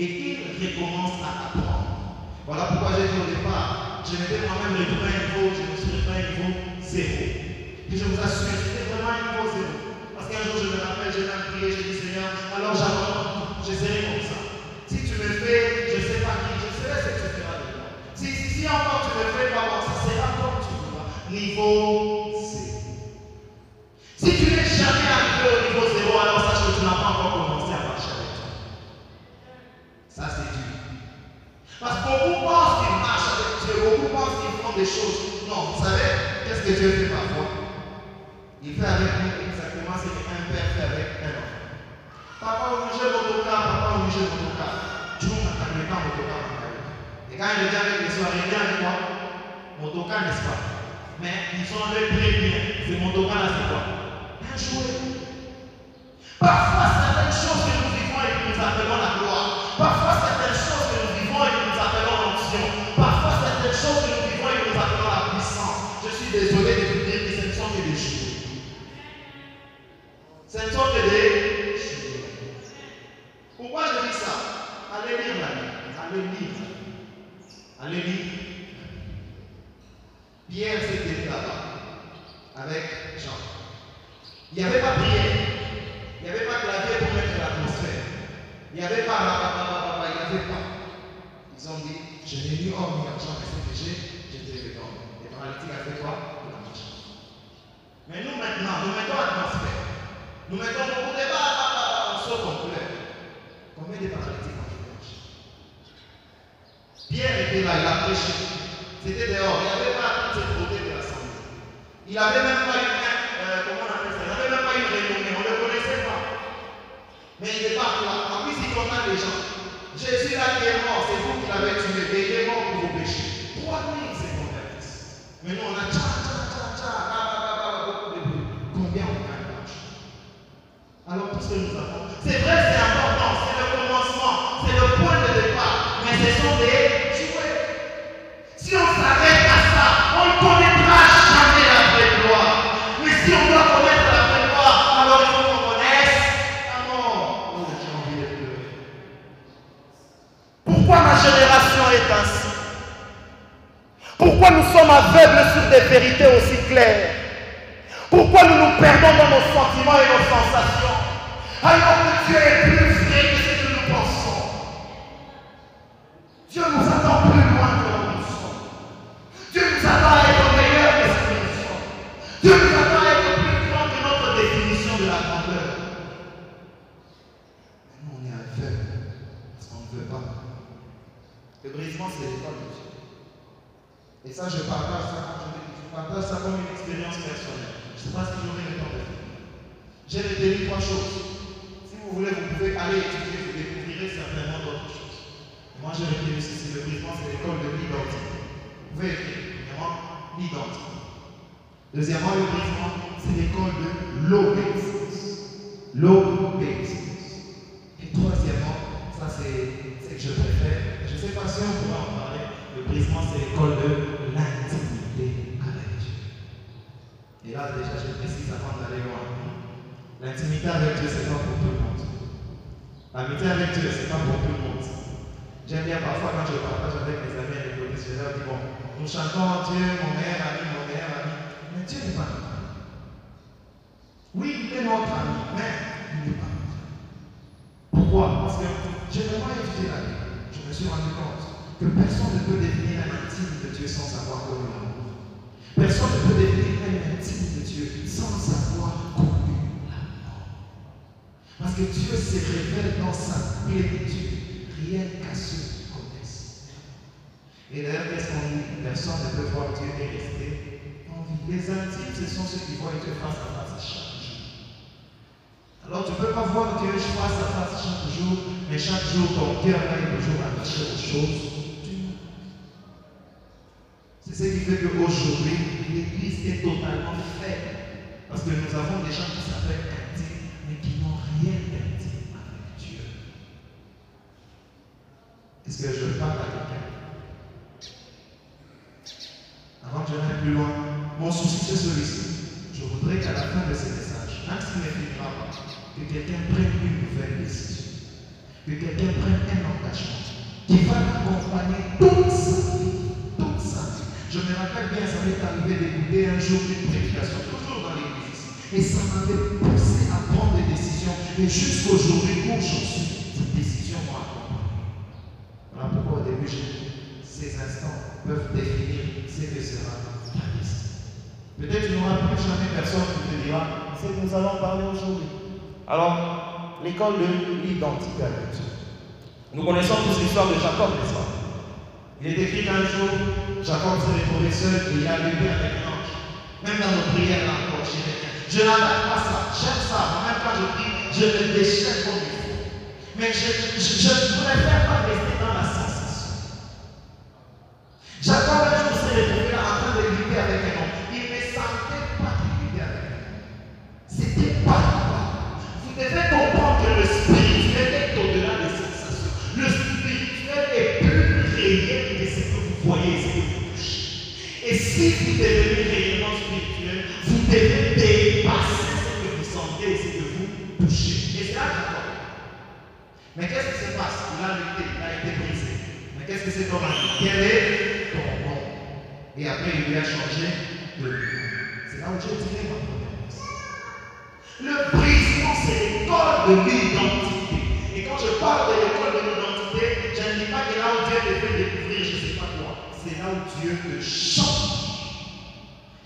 Et il recommence à apprendre. Voilà pourquoi j'ai dit au départ, je m'étais moi-même retrouvé à un niveau, je me suis retrouvé à un niveau zéro. Et je vous assure, c'était vraiment un niveau zéro. Parce qu'un jour, je me rappelle, j'ai même prié, j'ai dit Seigneur, alors j'abandonne, je serai comme ça. Si tu me fais, je ne sais pas qui, je serai ce que tu feras de. Si, si, si encore tu me fais pas bon, ça Niveau zéro. Si tu n'es jamais arrivé au niveau zéro, alors sache que tu n'as pas encore commencé à marcher avec toi. Ça, c'est dur. Parce que beaucoup pensent qu'ils marchent avec Dieu, beaucoup pensent qu'ils font des choses. Non, vous savez, qu'est-ce que Dieu fait parfois? Il fait avec nous exactement ce qu'un père fait avec un enfant. Papa obligé motocar, papa obligé motocar. Tu m'as calmé quand motocar Et quand il vient avec les soirées, il vient avec quoi Motocar, n'est-ce pas? Mais ils ont le très bien. C'est motocar là, c'est quoi? Un jouet. Parfois, certaines choses que nous vivons et que nous appelons la gloire. Parfois, certaines choses que nous vivons et que nous appelons l'onction. Parfois, certaines choses que nous vivons et que nous appelons la puissance. Je suis désolé de vous dire que ce ne sont que des jouets. Ce ne sont que des jouets. Pourquoi je dis ça? Allez lire la Bible. Allez lire. Allez lire. Pierre s'était là-bas avec Jean. Il n'y avait pas prière. Il n'y avait pas clavier pour mettre l'atmosphère. Il n'y avait pas il n'y avait pas. Ils ont dit, je n'ai ni homme ni argent, que j'ai, j'étais le don. Les paralytiques a fait quoi? Marche. Mais nous maintenant, nous mettons l'atmosphère. Nous mettons beaucoup de bas, on saute en couleur. Combien de paralytiques ont fait Pierre était là, il a prêché. C'était dehors. Il n'y avait pas toute cette beauté de l'assemblée. Il n'avait même pas une, euh, comment on appelle ça? Il n'avait même pas une renommée. On ne le connaissait pas. Mais il est pas là. En plus, il condamne les gens. Jésus là qui est mort, c'est vous qui l'avez tué. Il est mort pour vos péchés. 3000 se convertissent. Mais nous, on a tcha, tcha, tcha, tcha, beaucoup de bruit. Combien on gagne l'argent Alors, tout ce que nous avons, c'est vrai, c'est important. C'est le commencement. C'est le point de départ. Mais ce sont des jouets. Si on s'arrête à ça, on ne connaîtra jamais la vraie gloire. Mais si on doit connaître la vraie gloire, alors il faut qu'on connaisse la mort. Oh, j'ai envie de pleurer. Pourquoi ma génération est ainsi Pourquoi nous sommes aveugles sur des vérités aussi claires? Pourquoi nous nous perdons dans nos sentiments et nos sensations? Alors que Dieu est plus vrai que ce que nous pensons. Dieu nous attend plus loin que nous sommes. Dieu nous attend à être meilleur que ce que nous sommes. Dieu nous attend à être plus grand que notre définition de la grandeur. Mais nous, on est aveugle parce qu'on ne veut pas. Le brisement, c'est l'école de Dieu. Et ça, je partage ça, je, je partage ça comme une expérience personnelle. Je ne sais pas si j'aurai le temps de faire. J'ai retenu trois choses. Si vous voulez, vous pouvez aller étudier, vous découvrirez certainement d'autres choses. Moi, j'ai retenu ceci. Le brisement, c'est l'école de l'identité. Vous pouvez écrire, premièrement, l'identité. Deuxièmement, le brisement, c'est l'école de l'obéissance. L'obéissance. Et troisièmement, ça c'est ce que je préfère. Je ne sais pas si on pourra en parler. Le brisement, c'est l'école de l'intimité avec Dieu. Et là, déjà, je précise avant d'aller loin. L'intimité avec Dieu, ce n'est pas pour tout le monde. L'amitié avec Dieu, ce n'est pas pour tout le monde. J'aime bien parfois quand je partage avec mes amis et les polices, je leur dis bon, nous chantons Dieu, mon meilleur ami, mon meilleur ami. Mais Dieu n'est pas notre ami. Oui, il est notre ami, mais il n'est pas notre ami. Pourquoi? Parce que j'ai vraiment étudié la Bible. Je me suis rendu compte que personne ne peut devenir un intime de Dieu sans savoir comment l'amour. Personne ne peut devenir un intime de Dieu sans savoir mort. Parce que Dieu se révèle dans sa plénitude, rien qu'à ceux. Et d'ailleurs, qu'est-ce qu'on dit Personne ne peut voir Dieu et rester en vie. Les intimes, ce sont ceux qui voient Dieu face à face chaque jour. Alors tu ne peux pas voir Dieu face à face chaque jour, mais chaque jour ton cœur est toujours attaché aux choses c'est ce qui fait qu'aujourd'hui, l'Église est totalement faible. Parce que nous avons des gens qui s'appellent intimes, mais qui n'ont rien d'intime avec Dieu. Est-ce que je parle à quelqu'un? Avant que je plus loin, mon souci c'est celui-ci. Je voudrais qu'à la fin de ce message, même s'il finira pas, que quelqu'un prenne une nouvelle décision. Que quelqu'un prenne un engagement qui va l'accompagner toute sa vie. Toute sa vie. Je me rappelle bien, ça m'est arrivé d'écouter un jour une prédication, toujours dans l'église. Et ça m'avait poussé à prendre des décisions. Et jusqu'aujourd'hui, où j'en suis, ces décisions m'ont accompagné. Voilà pourquoi au début, j'ai dit, ces instants peuvent définir ce que sera ta liste. Peut-être qu'il n'y aura plus jamais personne qui te dira ce que nous allons parler aujourd'hui. Alors, l'école de l'identité avec Dieu. Nous connaissons tous l'histoire de Jacob, n'est-ce pas? Il est écrit qu'un jour, Jacob s'est retrouvé seul et il a lutté avec un ange. Même dans nos prières, là encore, je n'attaque pas ça. J'aime ça. Même quand je prie, je me déchaîne comme il faut. Mais je, ne préfère pas rester dans la sensation. Jacob, un jour, s'est retrouvé là en train de lutter avec un homme. Il ne sentait pas de lutter avec un homme. C'était pas. Vous devez comprendre que le spirituel est au-delà des sensations. Le spirituel est plus réel que ce que vous voyez, ce que vous touchez. Et si vous devenez réellement spirituel, vous devez dépasser ce que vous sentez et ce que vous touchez. Et c'est là que. Mais qu'est-ce qui se passe? Il a lutté, il a été brisé. Mais qu'est-ce que a dit? Quel est Et après, il lui a changé de nom. C'est là où j'ai tiré ma leçon. Le brisement, c'est l'école de l'identité. Et quand je parle de l'école de l'identité, je ne dis pas que là où Dieu te fait découvrir je ne sais pas quoi. C'est là où Dieu te change.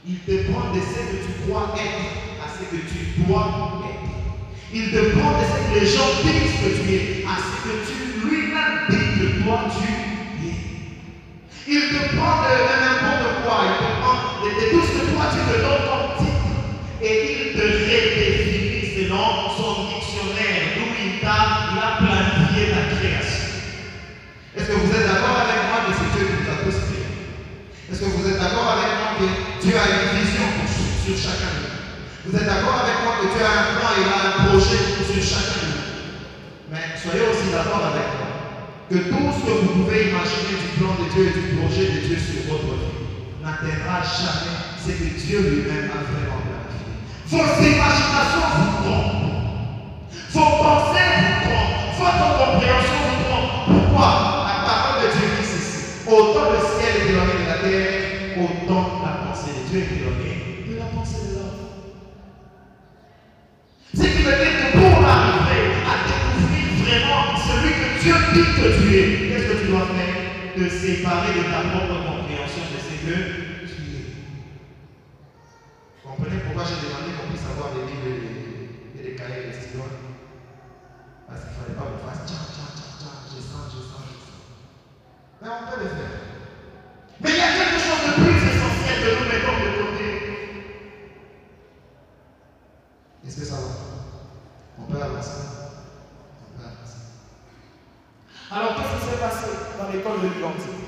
Il te prend de ce que tu crois être à ce que tu dois être. Il te prend de ce que les gens disent que tu es à ce que tu lui-même dis que toi tu es. Il te prend de, Vous êtes d'accord avec moi que Dieu a une vision sur chacun de nous Vous êtes d'accord avec moi que Dieu a un plan et a un projet sur chacun de nous Mais soyez aussi d'accord avec moi que tout ce que vous pouvez imaginer du plan de Dieu et du projet de Dieu sur votre vie n'atteindra jamais ce que Dieu lui-même a vraiment planifié. Vos imaginations vous trompent. Vos pensées vous trompent. Votre compréhension vous trompe. Pourquoi? La parole de Dieu dit ceci. Autant le ciel de la terre, autant la pensée de Dieu est éloignée de la pensée de l'homme. Ce qui veut dire que pour arriver à découvrir vraiment celui que Dieu dit que tu es, qu'est-ce que tu dois faire? Te séparer de ta propre compréhension de ce que tu es. Vous comprenez pourquoi j'ai demandé qu'on puisse avoir des livres et des, cahiers des stylos? Parce qu'il ne fallait pas qu'on fasse tcha tcha tcha tcha, je sens, je sens, je sens. Mais on peut le faire. Mais il y a quelque chose de plus essentiel que nous mettons de côté. Est-ce que ça va? On peut avancer On peut avancer. Alors, qu'est-ce qui s'est passé dans l'école de l'identité?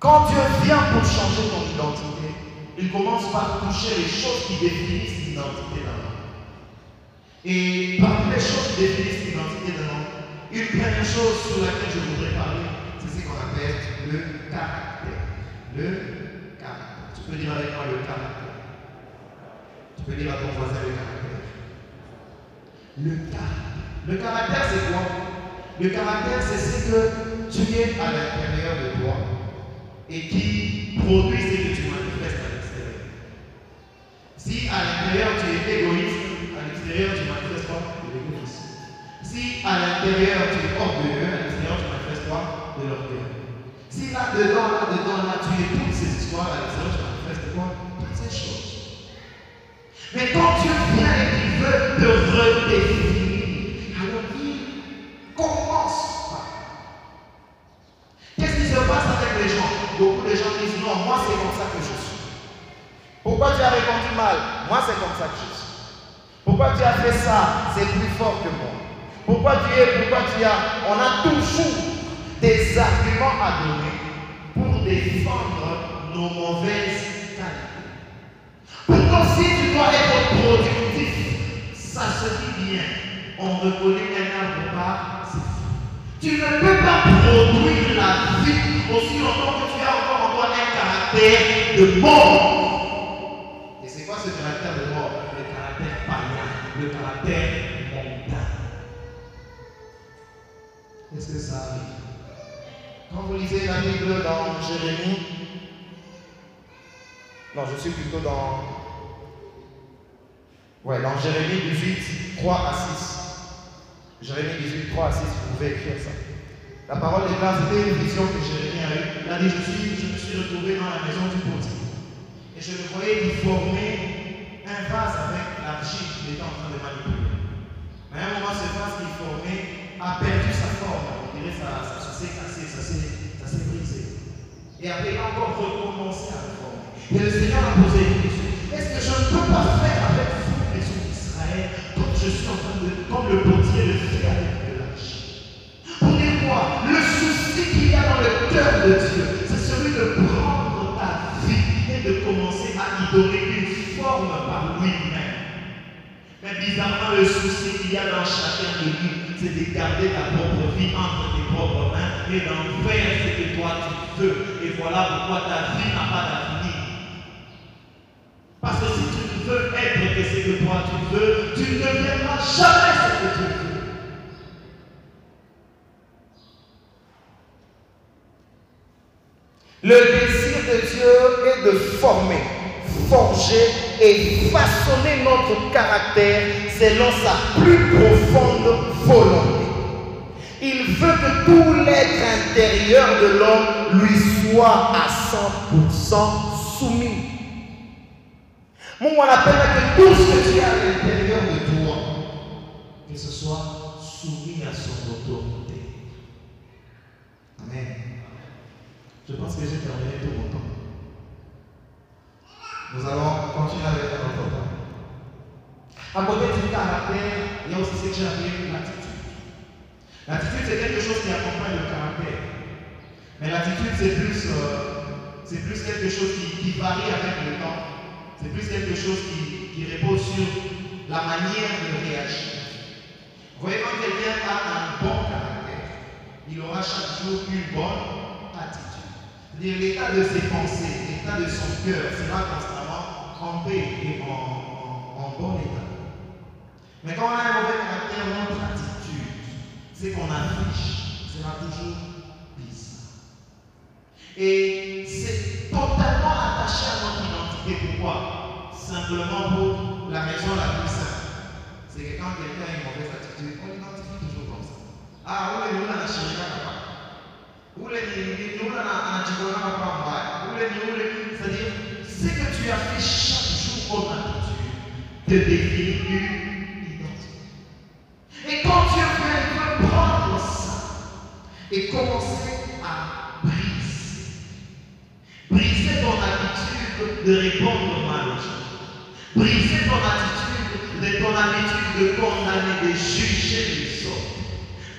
Quand Dieu vient pour changer ton identité, il commence par toucher les choses qui définissent l'identité d'un homme. Et parmi les choses qui définissent l'identité d'un homme, une première chose sur laquelle je voudrais parler, c'est ce qu'on appelle le caractère. Le caractère. Tu peux dire avec moi le caractère. Tu peux dire à ton voisin le caractère. Le caractère. Le caractère, c'est quoi? Le caractère, c'est ce que tu es à l'intérieur de toi et qui produit ce que tu manifestes à l'extérieur. Si à l'intérieur tu es égoïste, à l'extérieur tu manifestes quoi? De l'égoïsme. Si à l'intérieur tu es orgueilleux, à l'extérieur tu manifestes quoi? De l'orgueil. Si là-dedans, là-dedans, là, tu es toutes ces histoires, l'extérieur tu manifestes quoi? Toutes ces choses. Mais quand Dieu vient et qu'il veut te redéfinir, aussi longtemps que tu as encore en toi un caractère de mort. Et c'est quoi ce caractère de mort? Le caractère païen, le caractère mondain. Est-ce que ça arrive? Quand vous lisez la Bible dans Jérémie, non, je suis plutôt dans. Ouais, dans Jérémie 18, 3 à 6. Jérémie 18, 3 à 6, vous pouvez écrire ça. La parole déclare, c'était une vision que Jérémie a eue. Il a dit, je, me suis retrouvé dans la maison du potier. Et je le voyais lui former un vase avec l'argile qu'il était en train de manipuler. Mais à un moment, ce vase qu'il formait a perdu sa forme. On dirait ça, ça, ça s'est cassé, ça s'est brisé. Et après, il a encore recommencé à le former. Et le Seigneur a posé une question. Est-ce que je ne peux pas faire avec vous, les d'Israël, comme je suis forme par lui-même. Mais bizarrement, le souci qu'il y a dans chacun de nous, c'est de garder ta propre vie entre tes propres mains et d'en faire ce que toi tu veux. Et voilà pourquoi ta vie n'a pas d'avenir. Parce que si tu ne veux être que ce que toi tu veux, tu ne deviendras jamais ce que tu veux. Le désir de Dieu est de former, forger et façonner notre caractère selon sa plus profonde volonté. Il veut que tout l'être intérieur de l'homme lui soit à 100% soumis. Mungu anapenda que tout ce que tu as à l'intérieur de toi, Que ce soit soumis à son autorité. Amen. Je pense que j'ai terminé tout mon temps. Nous allons continuer avec notre temps. À côté du caractère, il y a aussi ce que j'ai appelé l'attitude. L'attitude, c'est quelque chose qui accompagne le caractère. Mais l'attitude, c'est plus, euh, plus quelque chose qui, varie avec le temps. C'est plus quelque chose qui, repose sur la manière de réagir. Vous voyez, quand quelqu'un a un bon caractère, il aura chaque jour une bonne attitude. L'état de ses pensées, l'état de son cœur sera constamment en paix et en, bon état. Mais quand on a un mauvais caractère, notre attitude, c'est qu'on affiche, sera toujours bizarre. Et c'est totalement attaché à notre identité. Pourquoi? Simplement pour la raison la plus simple. C'est que quand quelqu'un a une mauvaise attitude, on l'identifie toujours comme ça. Ah, est nous, on a changé papa ule ni ule ana- anajiona kama mbaya ule ni ule c'est-à-dire ce que tu affiches chaque jour comme attitude te définit une identité. Et quand Dieu veut prendre ça et commencer à briser. Briser ton habitude de répondre mal aux gens. Briser ton attitude de ton habitude de condamner de juger les autres.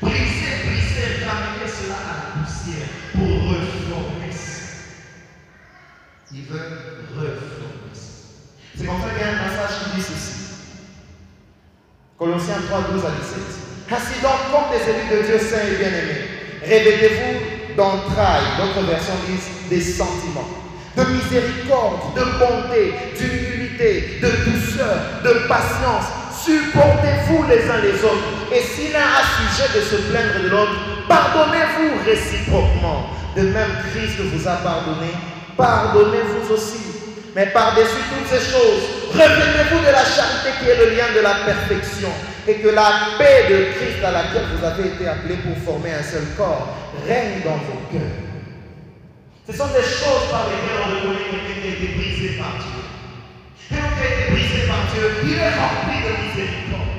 Briser, briser, ramener cela à la poussière pour reformer ça. Il veut reformer ça. C'est comme ça qu'il y a un passage qui dit ceci. Colossiens 3, 12 à 17. Ainsi donc, comme des élus de Dieu saints et bien-aimés, revêtez-vous d'entrailles, d'autres versions disent des sentiments, de miséricorde, de bonté, d'humilité, de douceur, de patience. Supportez-vous les uns les autres. Et si l'un a sujet de se plaindre de l'autre, pardonnez-vous réciproquement. De même, Christ vous a pardonné, pardonnez-vous aussi. Mais par-dessus toutes ces choses, revêtez-vous de la charité qui est le lien de la perfection. Et que la paix de Christ à laquelle vous avez été appelés pour former un seul corps règne dans vos cœurs. Ce sont des choses par lesquelles on reconnaît quelqu'un a été brisé par Dieu. Un homme qui a été brisé par Dieu, il est rempli de miséricorde.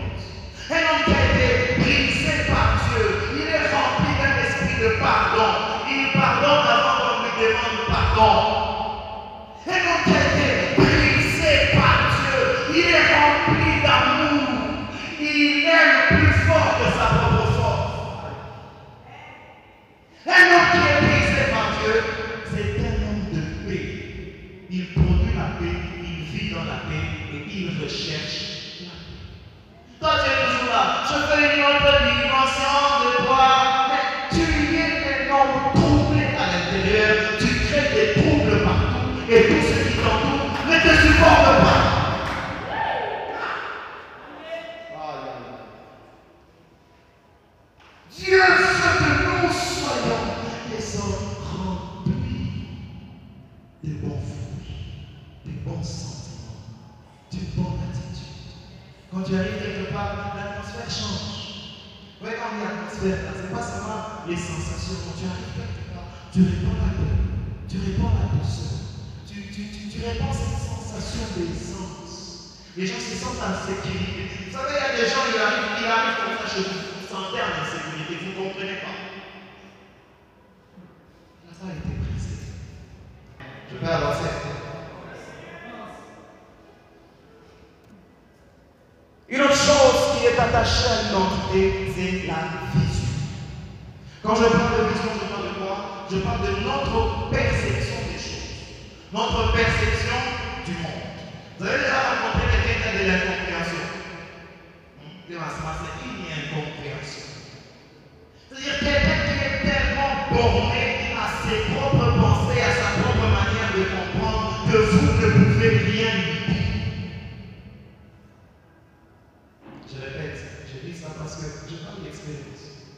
Un homme qui a été brisé par Dieu, il est rempli d'un esprit de pardon. Il pardonne avant qu'on lui demande pardon. Qui a été brisé par Dieu, il est rempli d'amour. Il aime plus fort que sa propre force. Un homme qui est brisé par Dieu, c'est un homme de paix. Il produit la paix, il vit dans la paix et il recherche la paix. Toi, tu es toujours là. Je veux une autre dimension de toi. Mais tu es un homme troublé à l'intérieur. Tu crées des troubles partout. Et tous ceux qui t'entourent Dieu veut que nous soyons des hommes remplis de bons fruits, de bons sentiments, d'une bonne attitude. Quand tu arrives quelque part, l'atmosphère change. Voyez, quand on dit atmosphère, là, c'est pas seulement les sensations. Quand tu arrives quelque part, tu réponds la paix, tu réponds la douceur, tu, réponds cette sensation d'aisance. Les gens se sentent en sécurité. Vous savez, il y a des gens, ils arrivent, arrivent comme ça chez vous, vous sentez en insécurité, vous ne comprenez pas. N'a pas été brisé. Je peux avancer. Une autre chose qui est attachée à l'identité, c'est la vision. Quand je parle de vision, je parle de quoi? Je parle de notre perception des choses. Notre perception monde. Vous avez déjà rencontré quelqu'un de l'incompréhension. Il va une incompréhension. Hmm? C'est-à-dire quelqu'un qui est tellement borné à ses propres pensées, à sa propre manière de comprendre, que vous ne pouvez rien lui dire. Je répète, je dis ça parce que je parle d'expérience.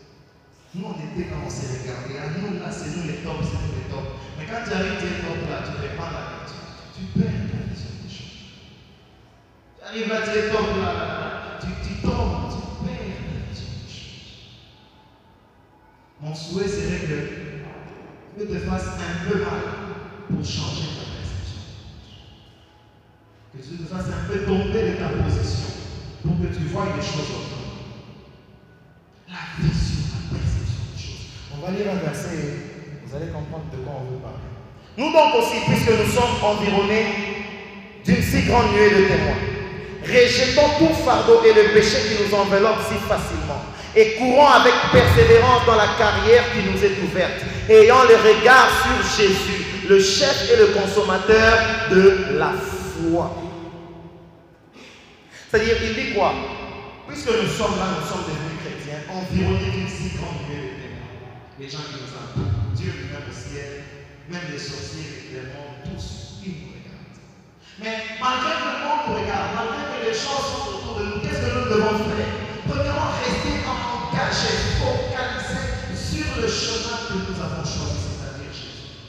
Nous, on était quand on s'est regardé. À nous, là, c'est nous les tops, c'est nous les tops. Mais quand tu arrives, tu es top là, tu ne fais pas la tu perds arrives là, tu es top là, là, là, tu, tu tombes, tu perds. Mon souhait serait que Dieu te fasse un peu mal pour changer ta perception. Que Dieu te fasse un peu tomber de ta position pour que tu vois les choses autrement. La vision, la perception des choses. On va lire un verset et vous allez comprendre de quoi on veut parler. Nous donc aussi, puisque nous sommes environnés d'une si grande nuée de témoins, rejetons tout fardeau et le péché qui nous enveloppe si facilement et courons avec persévérance dans la carrière qui nous est ouverte, ayant le regard sur Jésus, le chef et le consommateur de la foi. C'est-à-dire, il dit quoi? Puisque nous sommes là, nous sommes devenus chrétiens, environnés d'une si grande nuée de témoins. Les gens qui nous entourent, Dieu lui-même au ciel, même les sorciers, les démons, Mais malgré que le monde nous regarde, malgré que les choses sont autour de nous, qu'est-ce que nous devons faire? Premièrement, rester engagés, focalisés sur le chemin que nous avons choisi, c'est-à-dire Jésus.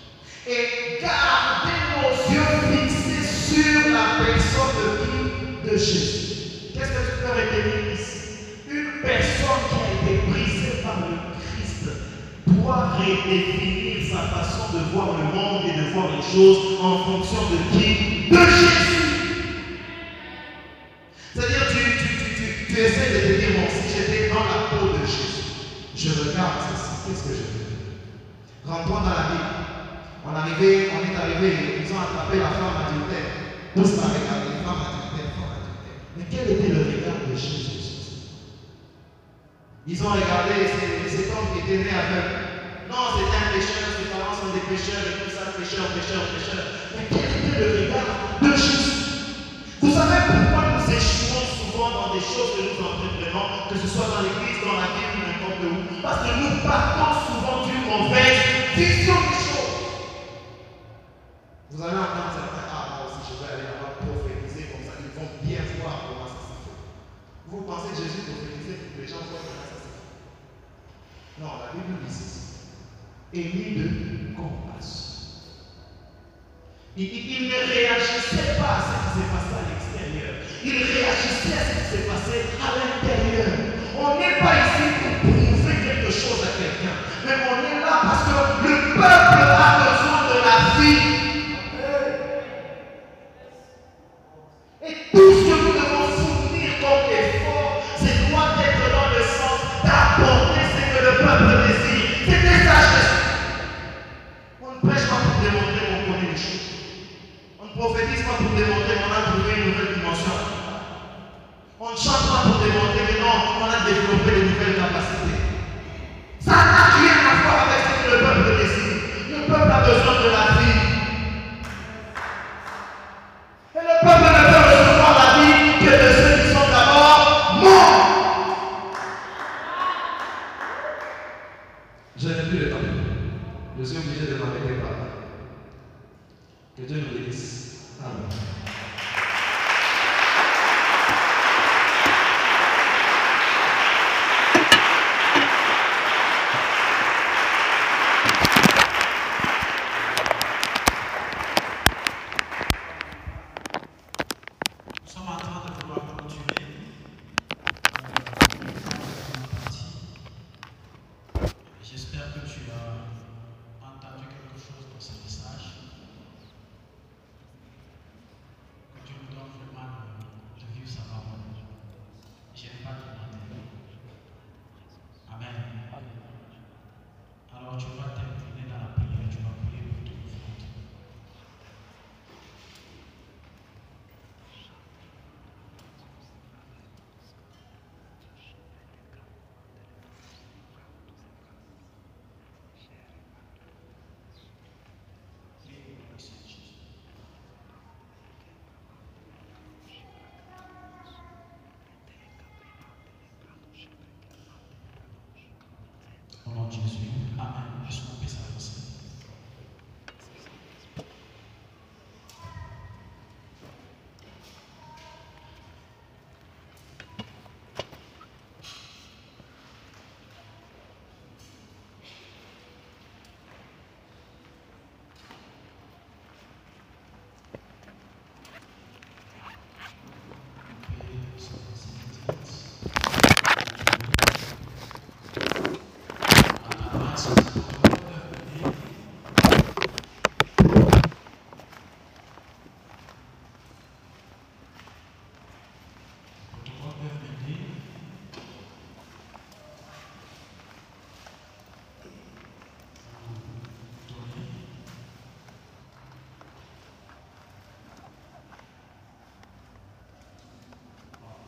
Et garder nos yeux fixés sur la personne de qui? De Jésus. Qu'est-ce que tu peux retenir ici? Une personne qui a été brisée par le Christ doit redéfinir sa façon de voir le monde et de voir les choses en fonction de qui tu, essaies de te dire, bon, si j'étais dans la peau de Jésus, je regarde ceci, qu'est-ce que je fais Rentrons dans la Bible. On, arrivait, on est arrivé, ils ont attrapé la femme adultère. Tous la femme adultère, femme adultère. Mais quel était le regard de Jésus? Ils ont regardé cet homme qui était né aveugle. Non, c'était un pécheur, ses parents sont des pécheurs et tout ça, pécheur, pécheur, pécheur. Mais quel était le regard de Jésus? Vous savez pourquoi nous échouons? Dans des choses que nous entreprenons, que ce soit dans l'église, dans la vie ou n'importe où Parce que nous partons souvent d'une mauvaise vision des choses. Vous allez entendre certains, ah, moi aussi je vais aller là-bas prophétiser comme ça, ils vont bien voir comment ça se fait. Vous pensez que Jésus prophétisait pour que les gens voient comment ça se fait? Non, la Bible dit ceci. Ayez de compassion. Il, ne réagissait pas à ce qui s'est passé. Il réagissait à ce qui s'est passé à l'intérieur.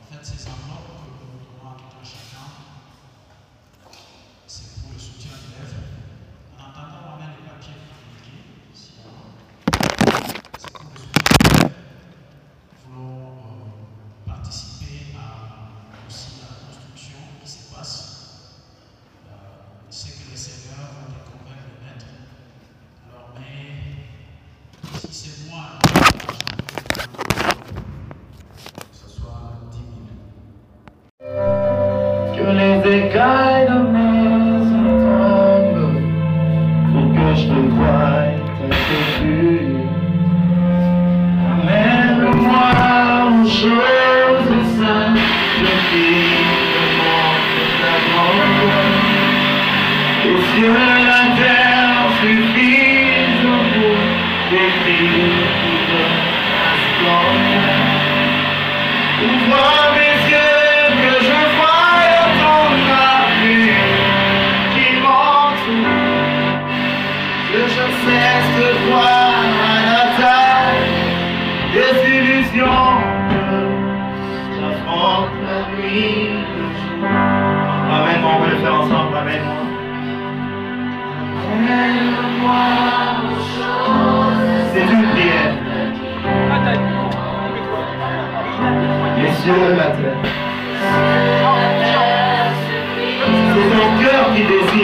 Francis, I'm Que les écailles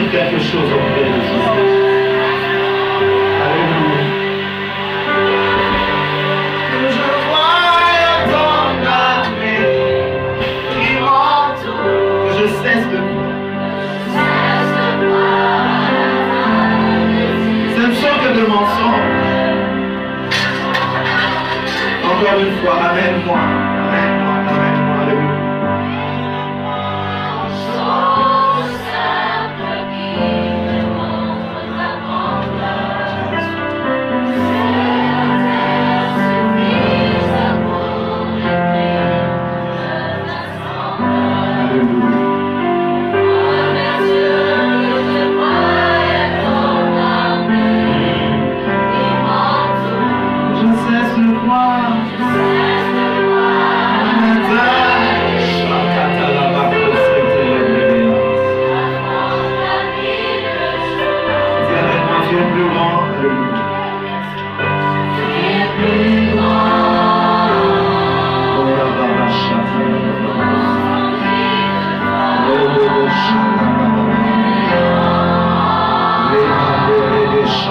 désire quelque chose auprès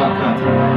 de shakata, la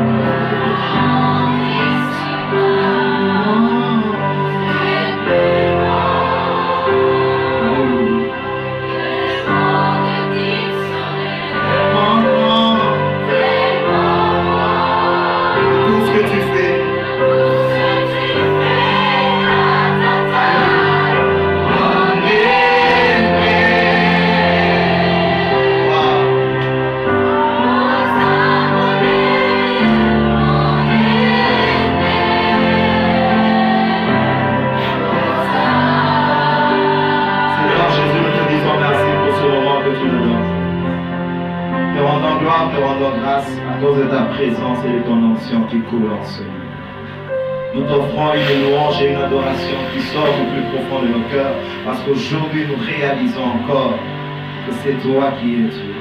qui sort du plus profond de nos cœurs parce qu'aujourd'hui nous réalisons encore que c'est toi qui es Dieu.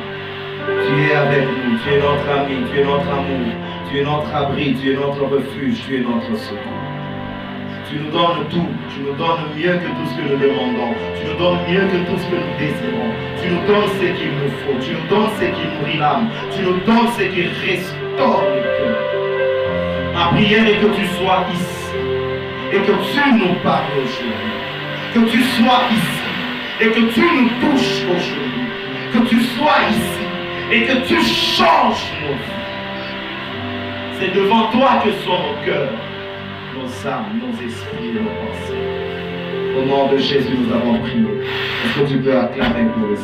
Tu es avec nous, tu es notre ami, tu es notre amour, tu es notre abri, tu es notre refuge, tu es notre secours. Tu nous donnes tout, tu nous donnes mieux que tout ce que nous demandons, tu nous donnes mieux que tout ce que nous désirons, tu nous donnes ce qu'il nous faut, tu nous donnes ce qui nourrit l'âme, tu nous donnes ce qui restaure le cœur. Ma prière est que tu sois ici et que tu nous parles aujourd'hui, que tu sois ici et que tu nous touches aujourd'hui, que tu sois ici et que tu changes nos vies. C'est devant toi que sont nos cœurs nos âmes, nos esprits et nos pensées. Au nom de Jésus, nous avons prié. Est-ce que tu peux acclamer pour le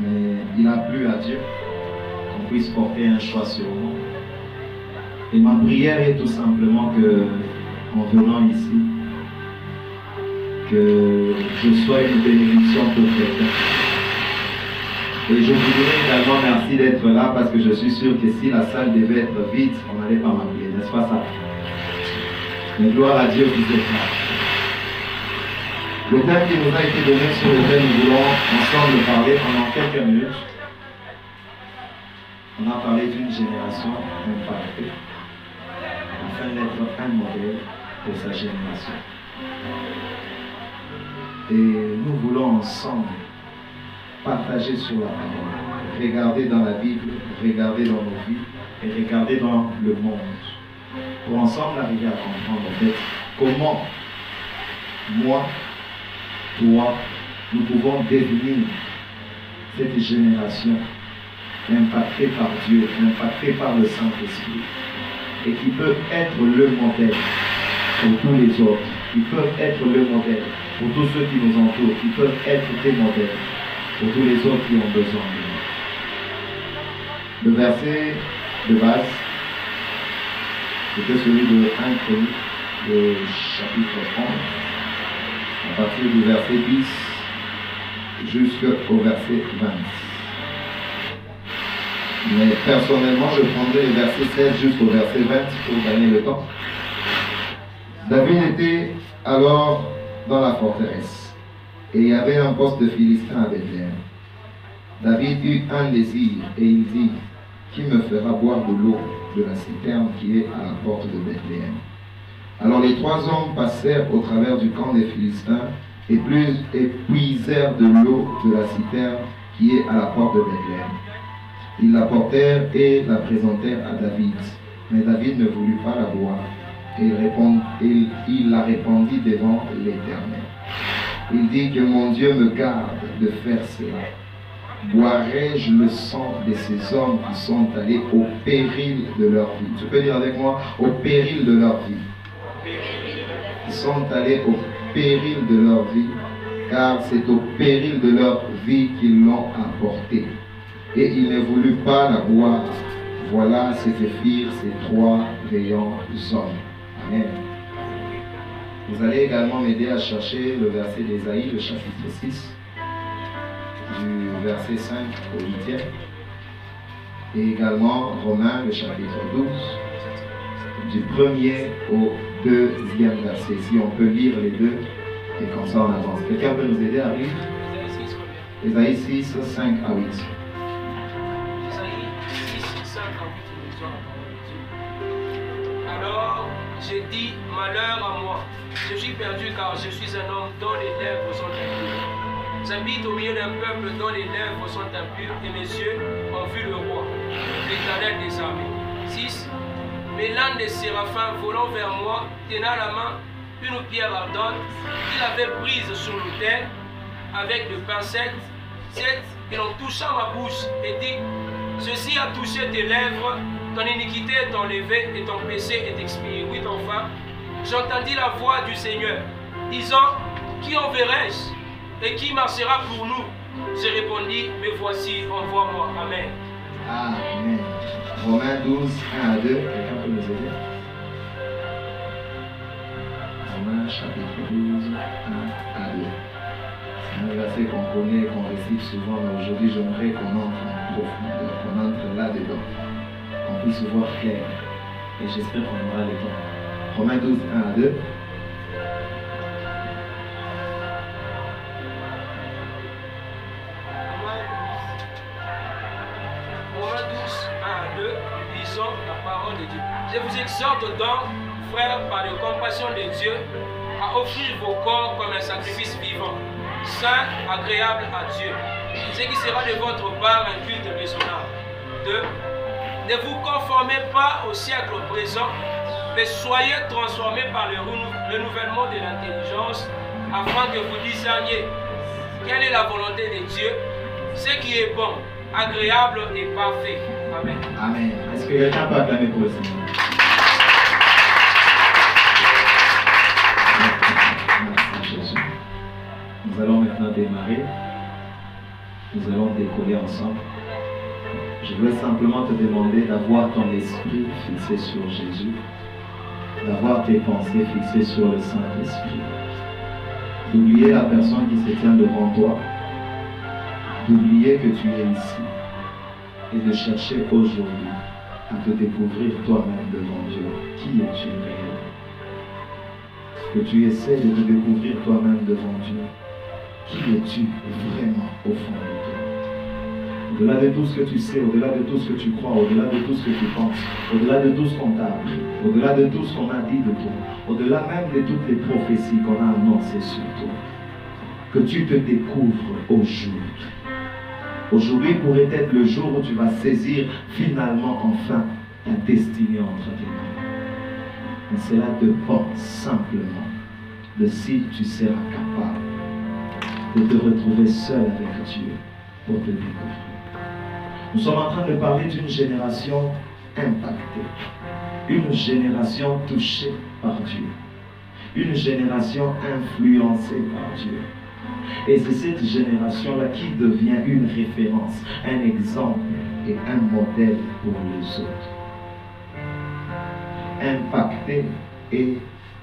mais il a plu à Dieu qu'on puisse porter un choix sur moi. Et ma prière est tout simplement que, en venant ici, que je sois une bénédiction pour quelqu'un. Et je vous dirais également merci d'être là parce que je suis sûr que si la salle devait être vide, on n'allait pas m'appeler, n'est-ce pas ça Mais gloire à Dieu vous êtes là. Le thème qui nous a été donné sur lequel nous voulons ensemble parler pendant quelques minutes, on a parlé d'une génération impactée afin d'être un modèle pour sa génération. Et nous voulons ensemble partager sur la parole, regarder dans la Bible, regarder dans nos vies et regarder dans le monde. Pour ensemble arriver à comprendre en fait comment moi, toi, nous pouvons devenir cette génération impactée par Dieu, impactée par le Saint-Esprit et qui peut être le modèle pour tous les autres, qui peuvent être le modèle pour tous ceux qui nous entourent, qui peuvent être des modèles pour tous les autres qui ont besoin de nous. Le verset de base, c'était celui de 1 Chronique, le chapitre 30, à partir du verset 10 jusqu'au verset 20. Mais personnellement, je prendrai le verset 16 jusqu'au verset 20 pour gagner le temps. David était alors dans la forteresse et il y avait un poste de Philistin à Bethléem. David eut un désir et il dit Qui me fera boire de l'eau de la citerne qui est à la porte de Bethléem? Alors les trois hommes passèrent au travers du camp des Philistins et, plus, et puisèrent de l'eau de la citerne qui est à la porte de Bethléem. Ils la portèrent et la présentèrent à David. Mais David ne voulut pas la boire. Et il, il la répandit devant l'Éternel. Il dit que mon Dieu me garde de faire cela. Boirai-je le sang de ces hommes qui sont allés au péril de leur vie? Tu peux dire avec moi, au péril de leur vie. Ils sont allés au péril de leur vie, car c'est au péril de leur vie qu'ils l'ont apporté. Et il ne voulut pas la boire. Voilà ce que firent ces trois veillants hommes. Amen. Vous allez également m'aider à chercher le verset d'Ésaïe, le chapitre 6, du verset 5 au 8e, et également Romains, le chapitre 12, du premier au deuxième verset. Si on peut lire les deux, et comme ça on avance. Quelqu'un peut nous aider à lire? Ésaïe 6, 5 à 8. Alors j'ai dit, malheur à moi, je suis perdu car je suis un homme dont les lèvres sont impures. J'habite au milieu d'un peuple dont les lèvres sont impures et mes yeux ont vu le roi, l'éternel des armées. 6. Mais l'un des séraphins volant vers moi, tenant la main une pierre ardente qu'il avait prise sur l'autel avec de pincettes. 7. Il en toucha ma bouche et dit, Ceci a touché tes lèvres, ton iniquité est enlevée et ton péché est expié. Oui, enfin, j'entendis la voix du Seigneur, disant, Qui enverrai-je et qui marchera pour nous? J'ai répondu, Mais voici, envoie-moi. Amen. Amen. Romains 12, 1 à 2. Quelqu'un peut nous aider? Romains chapitre 12, 1 à 2. C'est un verset qu'on connaît, qu'on récite souvent, mais aujourd'hui j'aimerais qu'on entre en profondeur, qu'on entre là-dedans, qu'on puisse voir clair. Et j'espère qu'on aura le temps. Romains 12, 1 à 2. Donc, frères, par la compassion de Dieu, à offrir vos corps comme un sacrifice vivant, saint, agréable à Dieu, ce qui sera de votre part un culte raisonnable. 2. Ne vous conformez pas au siècle présent, mais soyez transformés par le renouvellement de l'intelligence, afin que vous discerniez quelle est la volonté de Dieu, ce qui est bon, agréable et parfait. Amen. Amen. Est-ce que quelqu'un peut acclamer pour le démarrer. Nous allons décoller ensemble. Je voulais simplement te demander d'avoir ton esprit fixé sur Jésus, d'avoir tes pensées fixées sur le Saint-Esprit, d'oublier la personne qui se tient devant toi, d'oublier que tu es ici et de chercher aujourd'hui à te découvrir toi-même devant Dieu. Qui es-tu réellement? Que tu essaies de te découvrir toi-même devant Dieu? Qui es-tu vraiment au fond de toi Au-delà de tout ce que tu sais, au-delà de tout ce que tu crois, au-delà de tout ce que tu penses, au-delà de tout ce qu'on t'a au-delà de tout ce qu'on a dit de toi, au-delà même de toutes les prophéties qu'on a annoncées sur toi, que tu te découvres aujourd'hui. Aujourd'hui pourrait être le jour où tu vas saisir finalement enfin ta destinée entre tes mains. Mais cela dépend simplement de si tu seras capable de te retrouver seul avec Dieu pour te découvrir. Nous sommes en train de parler d'une génération impactée, une génération touchée par Dieu, une génération influencée par Dieu. Et c'est cette génération-là qui devient une référence, un exemple et un modèle pour les autres. Impacté et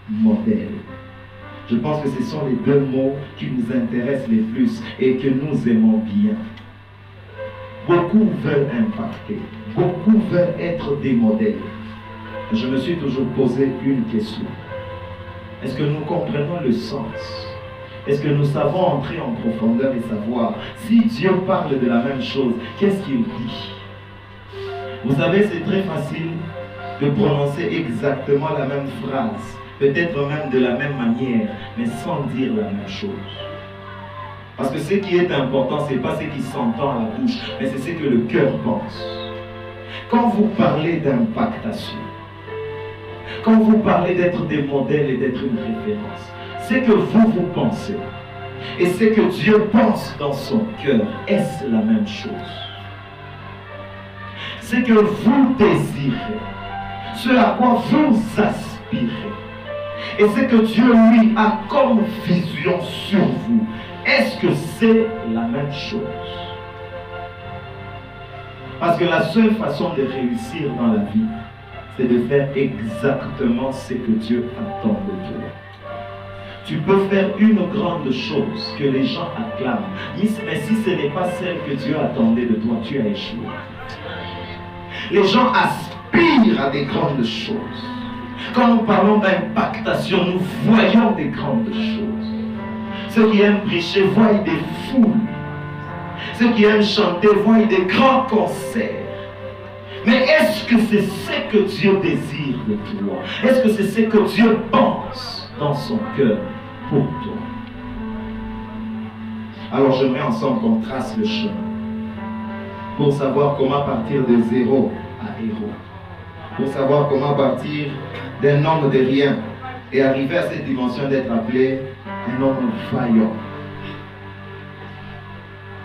modèle. Je pense que ce sont les deux mots qui nous intéressent les plus et que nous aimons bien. Beaucoup veulent impacter, beaucoup veulent être des modèles. Je me suis toujours posé une question. Est-ce que nous comprenons le sens? Est-ce que nous savons entrer en profondeur et savoir si Dieu parle de la même chose, qu'est-ce qu'il dit? Vous savez, c'est très facile de prononcer exactement la même phrase, peut-être même de la même manière, mais sans dire la même chose. Parce que ce qui est important, ce n'est pas ce qui s'entend à la bouche, mais c'est ce que le cœur pense. Quand vous parlez d'impactation, quand vous parlez d'être des modèles et d'être une référence, c'est que vous, vous pensez. Et c'est que Dieu pense dans son cœur. Est-ce la même chose? C'est que vous désirez. Ce à quoi vous aspirez. Et c'est que Dieu, lui, a comme vision sur vous. Est-ce que c'est la même chose? Parce que la seule façon de réussir dans la vie, c'est de faire exactement ce que Dieu attend de toi. Tu peux faire une grande chose que les gens acclament, mais si ce n'est pas celle que Dieu attendait de toi, tu as échoué. Les gens aspirent à des grandes choses. Quand nous parlons d'impactation, nous voyons des grandes choses. Ceux qui aiment prêcher voient des foules. Ceux qui aiment chanter voient des grands concerts. Mais est-ce que c'est ce que Dieu désire de toi? Est-ce que c'est ce que Dieu pense dans son cœur pour toi? Alors j'aimerais ensemble qu'on trace le chemin pour savoir comment partir de zéro. Pour savoir comment partir d'un homme de rien et arriver à cette dimension d'être appelé un homme vaillant.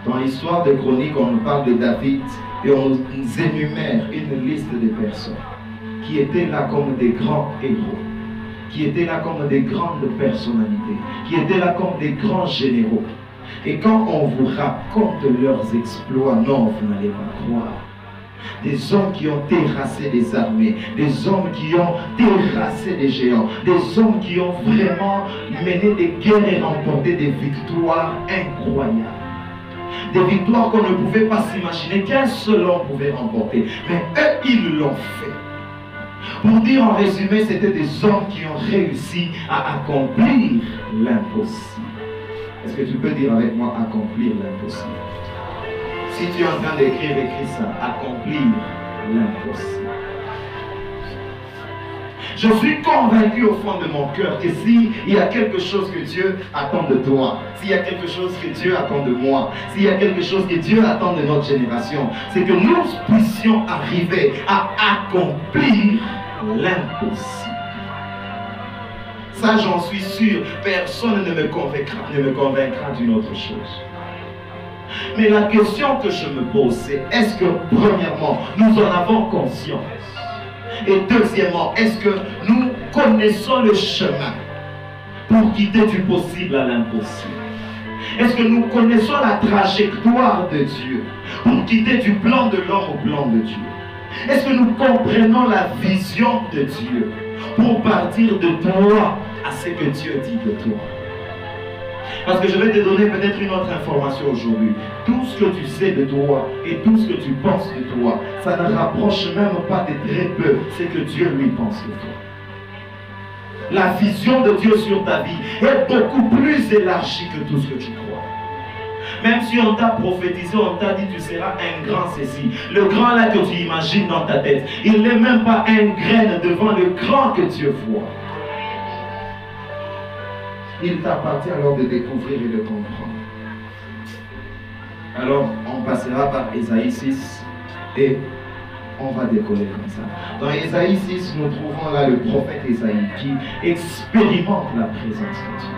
Dans l'histoire des chroniques, on nous parle de David et on nous énumère une liste de personnes qui étaient là comme des grands héros, qui étaient là comme des grandes personnalités, qui étaient là comme des grands généraux. Et quand on vous raconte leurs exploits, non, vous n'allez pas croire. Des hommes qui ont terrassé des armées, des hommes qui ont terrassé des géants, des hommes qui ont vraiment mené des guerres et remporté des victoires incroyables des victoires qu'on ne pouvait pas s'imaginer qu'un seul homme pouvait remporter. Mais eux, ils l'ont fait. Pour dire en résumé, c'était des hommes qui ont réussi à accomplir l'impossible. Est-ce que tu peux dire avec moi accomplir l'impossible? Si tu es en train d'écrire, écris ça. Accomplir l'impossible. Je suis convaincu au fond de mon cœur que s'il y a quelque chose que Dieu attend de toi, s'il y a quelque chose que Dieu attend de moi, s'il y a quelque chose que Dieu attend de notre génération, c'est que nous puissions arriver à accomplir l'impossible. Ça, j'en suis sûr, personne ne me convaincra, ne me convaincra d'une autre chose. Mais la question que je me pose, c'est est-ce que, premièrement, nous en avons conscience? Et deuxièmement, est-ce que nous connaissons le chemin pour quitter du possible à l'impossible? Est-ce que nous connaissons la trajectoire de Dieu pour quitter du plan de l'homme au plan de Dieu? Est-ce que nous comprenons la vision de Dieu pour partir de toi à ce que Dieu dit de toi? Parce que je vais te donner peut-être une autre information aujourd'hui. Tout ce que tu sais de toi et tout ce que tu penses de toi, ça ne rapproche même pas de très peu ce que Dieu lui pense de toi. La vision de Dieu sur ta vie est beaucoup plus élargie que tout ce que tu crois. Même si on t'a prophétisé, on t'a dit tu seras un grand ceci. Le grand là que tu imagines dans ta tête, il n'est même pas un grain devant le grand que Dieu voit. Il t'appartient alors de découvrir et de comprendre. Alors, on passera par Ésaïe 6 et on va décoller comme ça. Dans Ésaïe 6, nous trouvons là le prophète Ésaïe qui expérimente la présence de Dieu,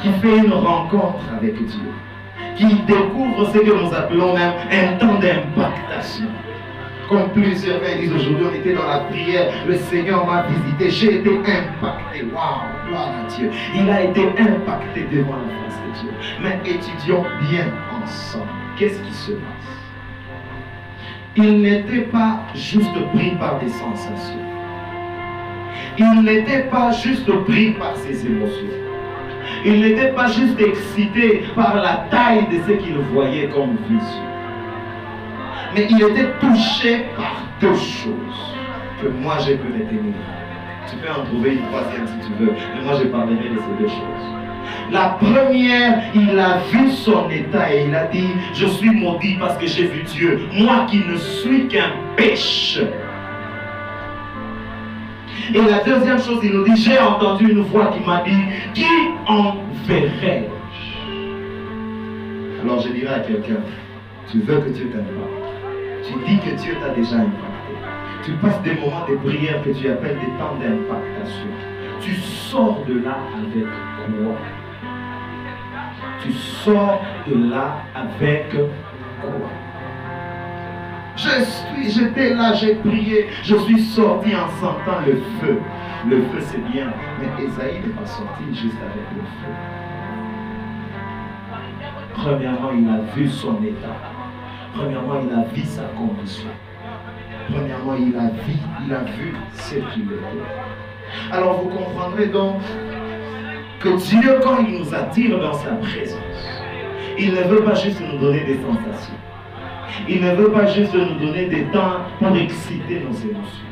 qui fait une rencontre avec Dieu, qui découvre ce que nous appelons même un temps d'impactation. Comme plusieurs disent aujourd'hui, on était dans la prière, le Seigneur m'a visité, j'ai été impacté. Waouh, gloire à Dieu. Il a été impacté devant la face de Dieu. Mais étudions bien ensemble. Qu'est-ce qui se passe? Il n'était pas juste pris par des sensations. Il n'était pas juste pris par ses émotions. Il n'était pas juste excité par la taille de ce qu'il voyait comme vision mais il était touché par deux choses que moi j'ai pu retenir. Tu peux en trouver une troisième si tu veux, mais moi je parlerai de ces deux choses. La première, il a vu son état et il a dit, je suis maudit parce que j'ai vu Dieu, moi qui ne suis qu'un pécheur. Et la deuxième chose, il nous dit, j'ai entendu une voix qui m'a dit, qui enverrai-je? Alors je dirais à quelqu'un, tu veux que Dieu t'aime tu dis que Dieu t'a déjà impacté. Tu passes des moments de prière que tu appelles des temps d'impactation. Tu sors de là avec quoi? Tu sors de là avec quoi? Je suis, j'étais là, j'ai prié, je suis sorti en sentant le feu. Le feu c'est bien, mais Esaïe n'est pas sorti juste avec le feu. Premièrement, il a vu son état. Premièrement, il a vu sa condition. Premièrement, il a vu, il a vu ce qu'il était. Alors vous comprendrez donc que Dieu, quand il nous attire dans sa présence, il ne veut pas juste nous donner des sensations. Il ne veut pas juste nous donner des temps pour exciter nos émotions.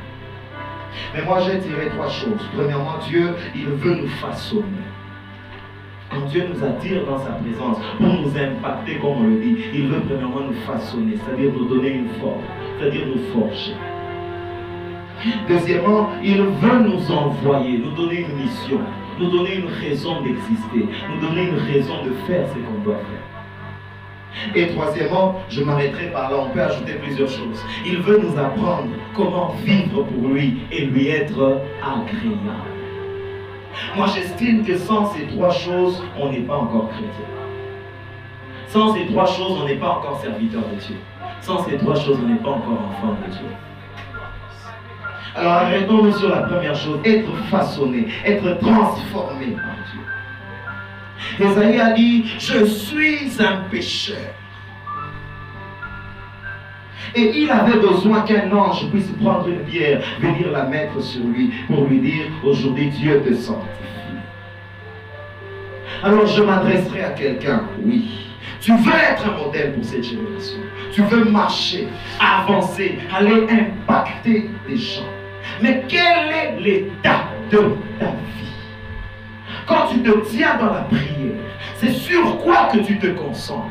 Mais moi, j'ai tiré trois choses. Premièrement, Dieu, il veut nous façonner. Quand Dieu nous attire dans sa présence pour nous impacter, comme on le dit, il veut premièrement nous façonner, c'est-à-dire nous donner une forme, c'est-à-dire nous forger. Deuxièmement, il veut nous envoyer, nous donner une mission, nous donner une raison d'exister, nous donner une raison de faire ce qu'on doit faire. Et troisièmement, je m'arrêterai par là, on peut ajouter plusieurs choses. Il veut nous apprendre comment vivre pour lui et lui être agréable. Moi, j'estime que sans ces trois choses, on n'est pas encore chrétien. Sans ces trois choses, on n'est pas encore serviteur de Dieu. Sans ces trois choses, on n'est pas encore enfant de Dieu. Alors arrêtons-nous sur la première chose, être façonné, être transformé par Dieu. Esaïe a dit, je suis un pécheur. Et il avait besoin qu'un ange puisse prendre une pierre, venir la mettre sur lui pour lui dire, aujourd'hui Dieu te sanctifie. Alors je m'adresserai à quelqu'un, oui. Tu veux être un modèle pour cette génération. Tu veux marcher, avancer, aller impacter des gens. Mais quel est l'état de ta vie? Quand tu te tiens dans la prière, c'est sur quoi que tu te concentres?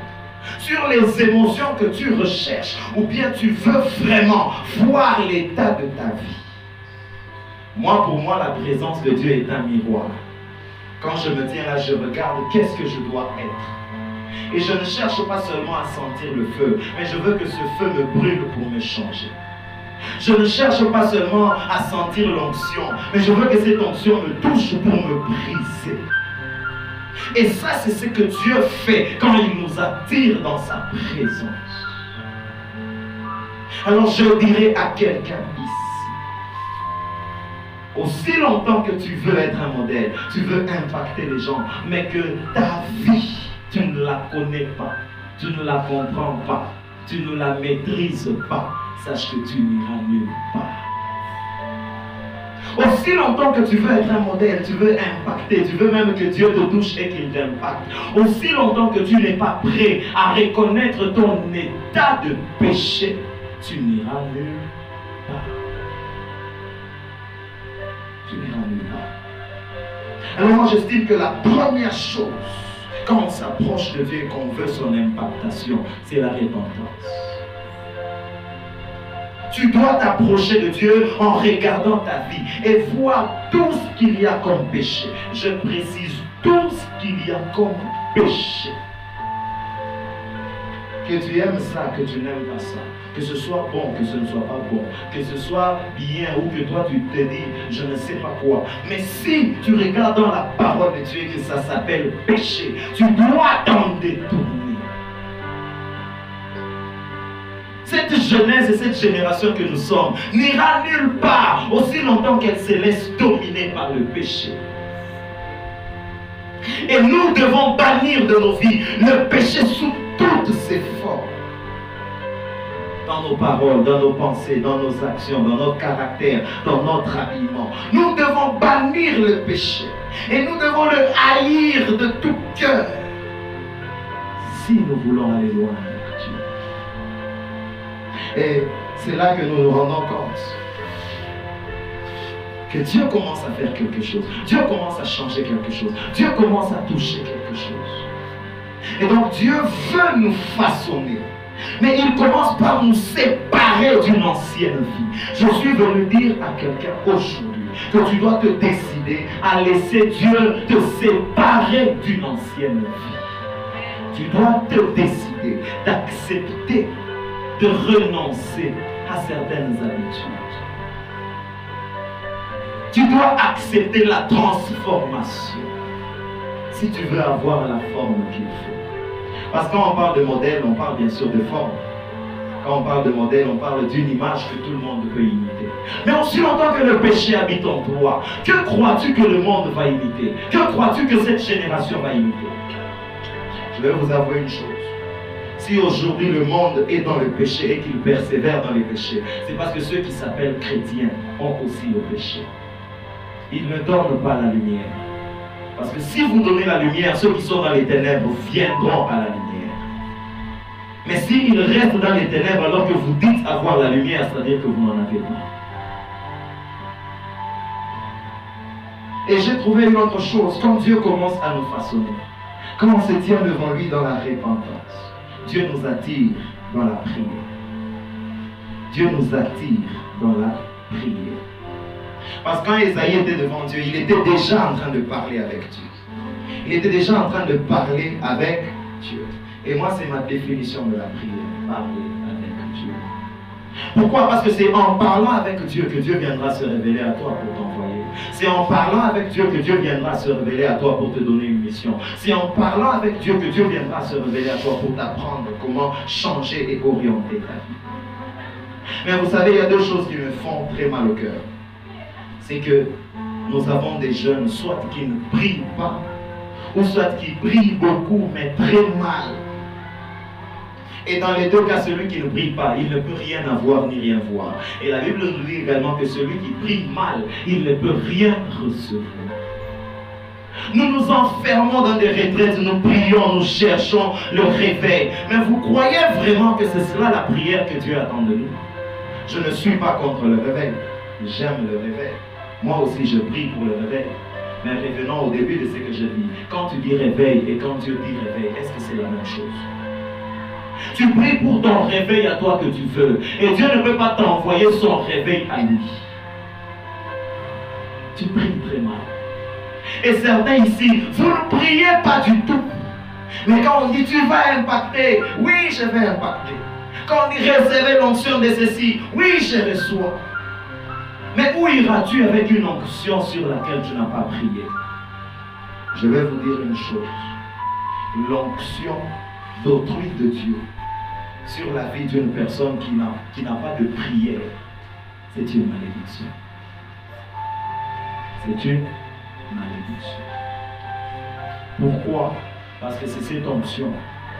Sur les émotions que tu recherches ou bien tu veux vraiment voir l'état de ta vie. Moi, pour moi, la présence de Dieu est un miroir. Quand je me tiens là, je regarde qu'est-ce que je dois être. Et je ne cherche pas seulement à sentir le feu, mais je veux que ce feu me brûle pour me changer. Je ne cherche pas seulement à sentir l'onction, mais je veux que cette onction me touche pour me briser. Et ça, c'est ce que Dieu fait quand il nous attire dans sa présence. Alors je dirais à quelqu'un ici, aussi longtemps que tu veux être un modèle, tu veux impacter les gens, mais que ta vie, tu ne la connais pas, tu ne la comprends pas, tu ne la maîtrises pas, sache que tu n'iras nulle part. Aussi longtemps que tu veux être un modèle, tu veux impacter, tu veux même que Dieu te touche et qu'il t'impacte. Aussi longtemps que tu n'es pas prêt à reconnaître ton état de péché, tu n'iras nulle part. Tu n'iras nulle part. Alors moi j'estime que la première chose, quand on s'approche de Dieu et qu'on veut son impactation, c'est la repentance. Tu dois t'approcher de Dieu en regardant ta vie et voir tout ce qu'il y a comme péché. Je précise tout ce qu'il y a comme péché. Que tu aimes ça, que tu n'aimes pas ça. Que ce soit bon, que ce ne soit pas bon. Que ce soit bien ou que toi tu te dis, je ne sais pas quoi. Mais si tu regardes dans la parole de Dieu que ça s'appelle péché, tu dois t'en détourner. Cette jeunesse et cette génération que nous sommes n'ira nulle part aussi longtemps qu'elle se laisse dominer par le péché. Et nous devons bannir de nos vies le péché sous toutes ses formes. Dans nos paroles, dans nos pensées, dans nos actions, dans notre caractère, dans notre habillement. Nous devons bannir le péché. Et nous devons le haïr de tout cœur. Si nous voulons aller loin. Et c'est là que nous nous rendons compte que Dieu commence à faire quelque chose. Dieu commence à changer quelque chose. Dieu commence à toucher quelque chose. Et donc Dieu veut nous façonner. Mais il commence par nous séparer d'une ancienne vie. Je suis venu dire à quelqu'un aujourd'hui que tu dois te décider à laisser Dieu te séparer d'une ancienne vie. Tu dois te décider d'accepter de renoncer à certaines habitudes. Tu dois accepter la transformation si tu veux avoir la forme qu'il faut. Parce que quand on parle de modèle, on parle bien sûr de forme. Quand on parle de modèle, on parle d'une image que tout le monde peut imiter. Mais aussi longtemps que le péché habite en toi, que crois-tu que le monde va imiter? Que crois-tu que cette génération va imiter? Je vais vous avouer une chose. Si aujourd'hui le monde est dans le péché et qu'il persévère dans les péchés, c'est parce que ceux qui s'appellent chrétiens ont aussi le péché. Ils ne donnent pas la lumière. Parce que si vous donnez la lumière, ceux qui sont dans les ténèbres viendront à la lumière. Mais s'ils restent dans les ténèbres alors que vous dites avoir la lumière, c'est-à-dire que vous n'en avez pas. Et j'ai trouvé une autre chose, quand Dieu commence à nous façonner, quand on se tient devant lui dans la repentance, Dieu nous attire dans la prière. Dieu nous attire dans la prière. Parce que quand Esaïe était devant Dieu, il était déjà en train de parler avec Dieu. Il était déjà en train de parler avec Dieu. Et moi, c'est ma définition de la prière. Parler avec Dieu. Pourquoi? Parce que c'est en parlant avec Dieu que Dieu viendra se révéler à toi pour t'envoyer. C'est en parlant avec Dieu que Dieu viendra se révéler à toi pour te donner une mission. C'est en parlant avec Dieu que Dieu viendra se révéler à toi pour t'apprendre comment changer et orienter ta vie. Mais vous savez, il y a deux choses qui me font très mal au cœur. C'est que nous avons des jeunes, soit qui ne prient pas, ou soit qui prient beaucoup, mais très mal. Et dans les deux cas, celui qui ne prie pas, il ne peut rien avoir ni rien voir. Et la Bible nous dit également que celui qui prie mal, il ne peut rien recevoir. Nous nous enfermons dans des retraites, nous prions, nous cherchons le réveil. Mais vous croyez vraiment que c'est cela la prière que Dieu attend de nous? Je ne suis pas contre le réveil. J'aime le réveil. Moi aussi, je prie pour le réveil. Mais revenons au début de ce que je dis. Quand tu dis réveil et quand Dieu dit réveil, est-ce que c'est la même chose? Tu pries pour ton réveil à toi que tu veux. Et Dieu ne peut pas t'envoyer son réveil à lui. Tu pries très mal. Et certains ici, vous ne priez pas du tout. Mais quand on dit tu vas impacter, oui, je vais impacter. Quand on dit réserver l'onction de ceci, oui, je reçois. Mais où iras-tu avec une onction sur laquelle tu n'as pas prié? Je vais vous dire une chose. L'onction d'autrui de Dieu sur la vie d'une personne qui n'a, pas de prière, c'est une malédiction. C'est une malédiction. Pourquoi? Parce que c'est cette onction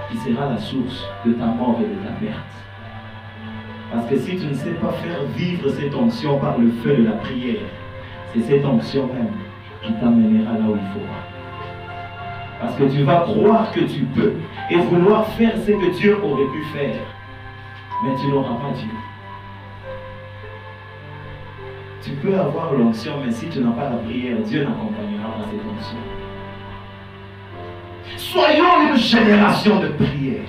qui sera la source de ta mort et de ta perte. Parce que si tu ne sais pas faire vivre cette onction par le feu de la prière, c'est cette onction même qui t'amènera là où il faut. Parce que tu vas croire que tu peux et vouloir faire ce que Dieu aurait pu faire. Mais tu n'auras pas Dieu. Tu peux avoir l'onction, mais si tu n'as pas la prière, Dieu n'accompagnera pas cette onction. Soyons une génération de prière.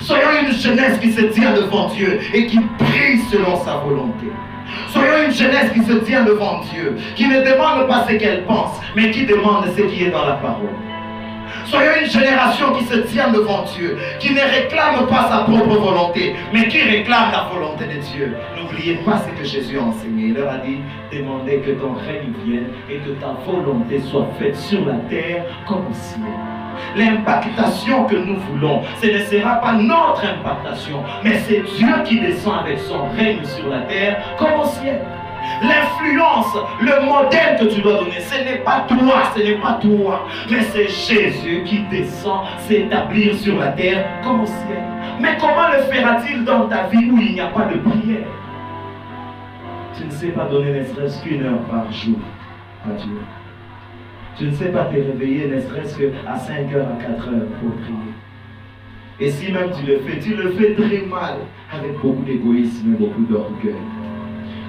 Soyons une jeunesse qui se tient devant Dieu et qui prie selon sa volonté. Soyons une jeunesse qui se tient devant Dieu, qui ne demande pas ce qu'elle pense, mais qui demande ce qui est dans la parole. Soyons une génération qui se tient devant Dieu, qui ne réclame pas sa propre volonté, mais qui réclame la volonté de Dieu. N'oubliez pas ce que Jésus a enseigné. Il leur a dit, demandez que ton règne vienne et que ta volonté soit faite sur la terre comme au ciel. L'impactation que nous voulons, ce ne sera pas notre impactation, mais c'est Dieu qui descend avec son règne sur la terre comme au ciel. L'influence, le modèle que tu dois donner, ce n'est pas toi, ce n'est pas toi, mais c'est Jésus qui descend s'établir sur la terre comme au ciel. Mais comment le fera-t-il dans ta vie où il n'y a pas de prière? Tu ne sais pas donner ne serait-ce qu'une heure par jour à Dieu. Tu ne sais pas te réveiller ne serait-ce qu'à 5 heures, à 4 heures pour prier. Et si même tu le fais, tu le fais très mal, avec beaucoup d'égoïsme et beaucoup d'orgueil.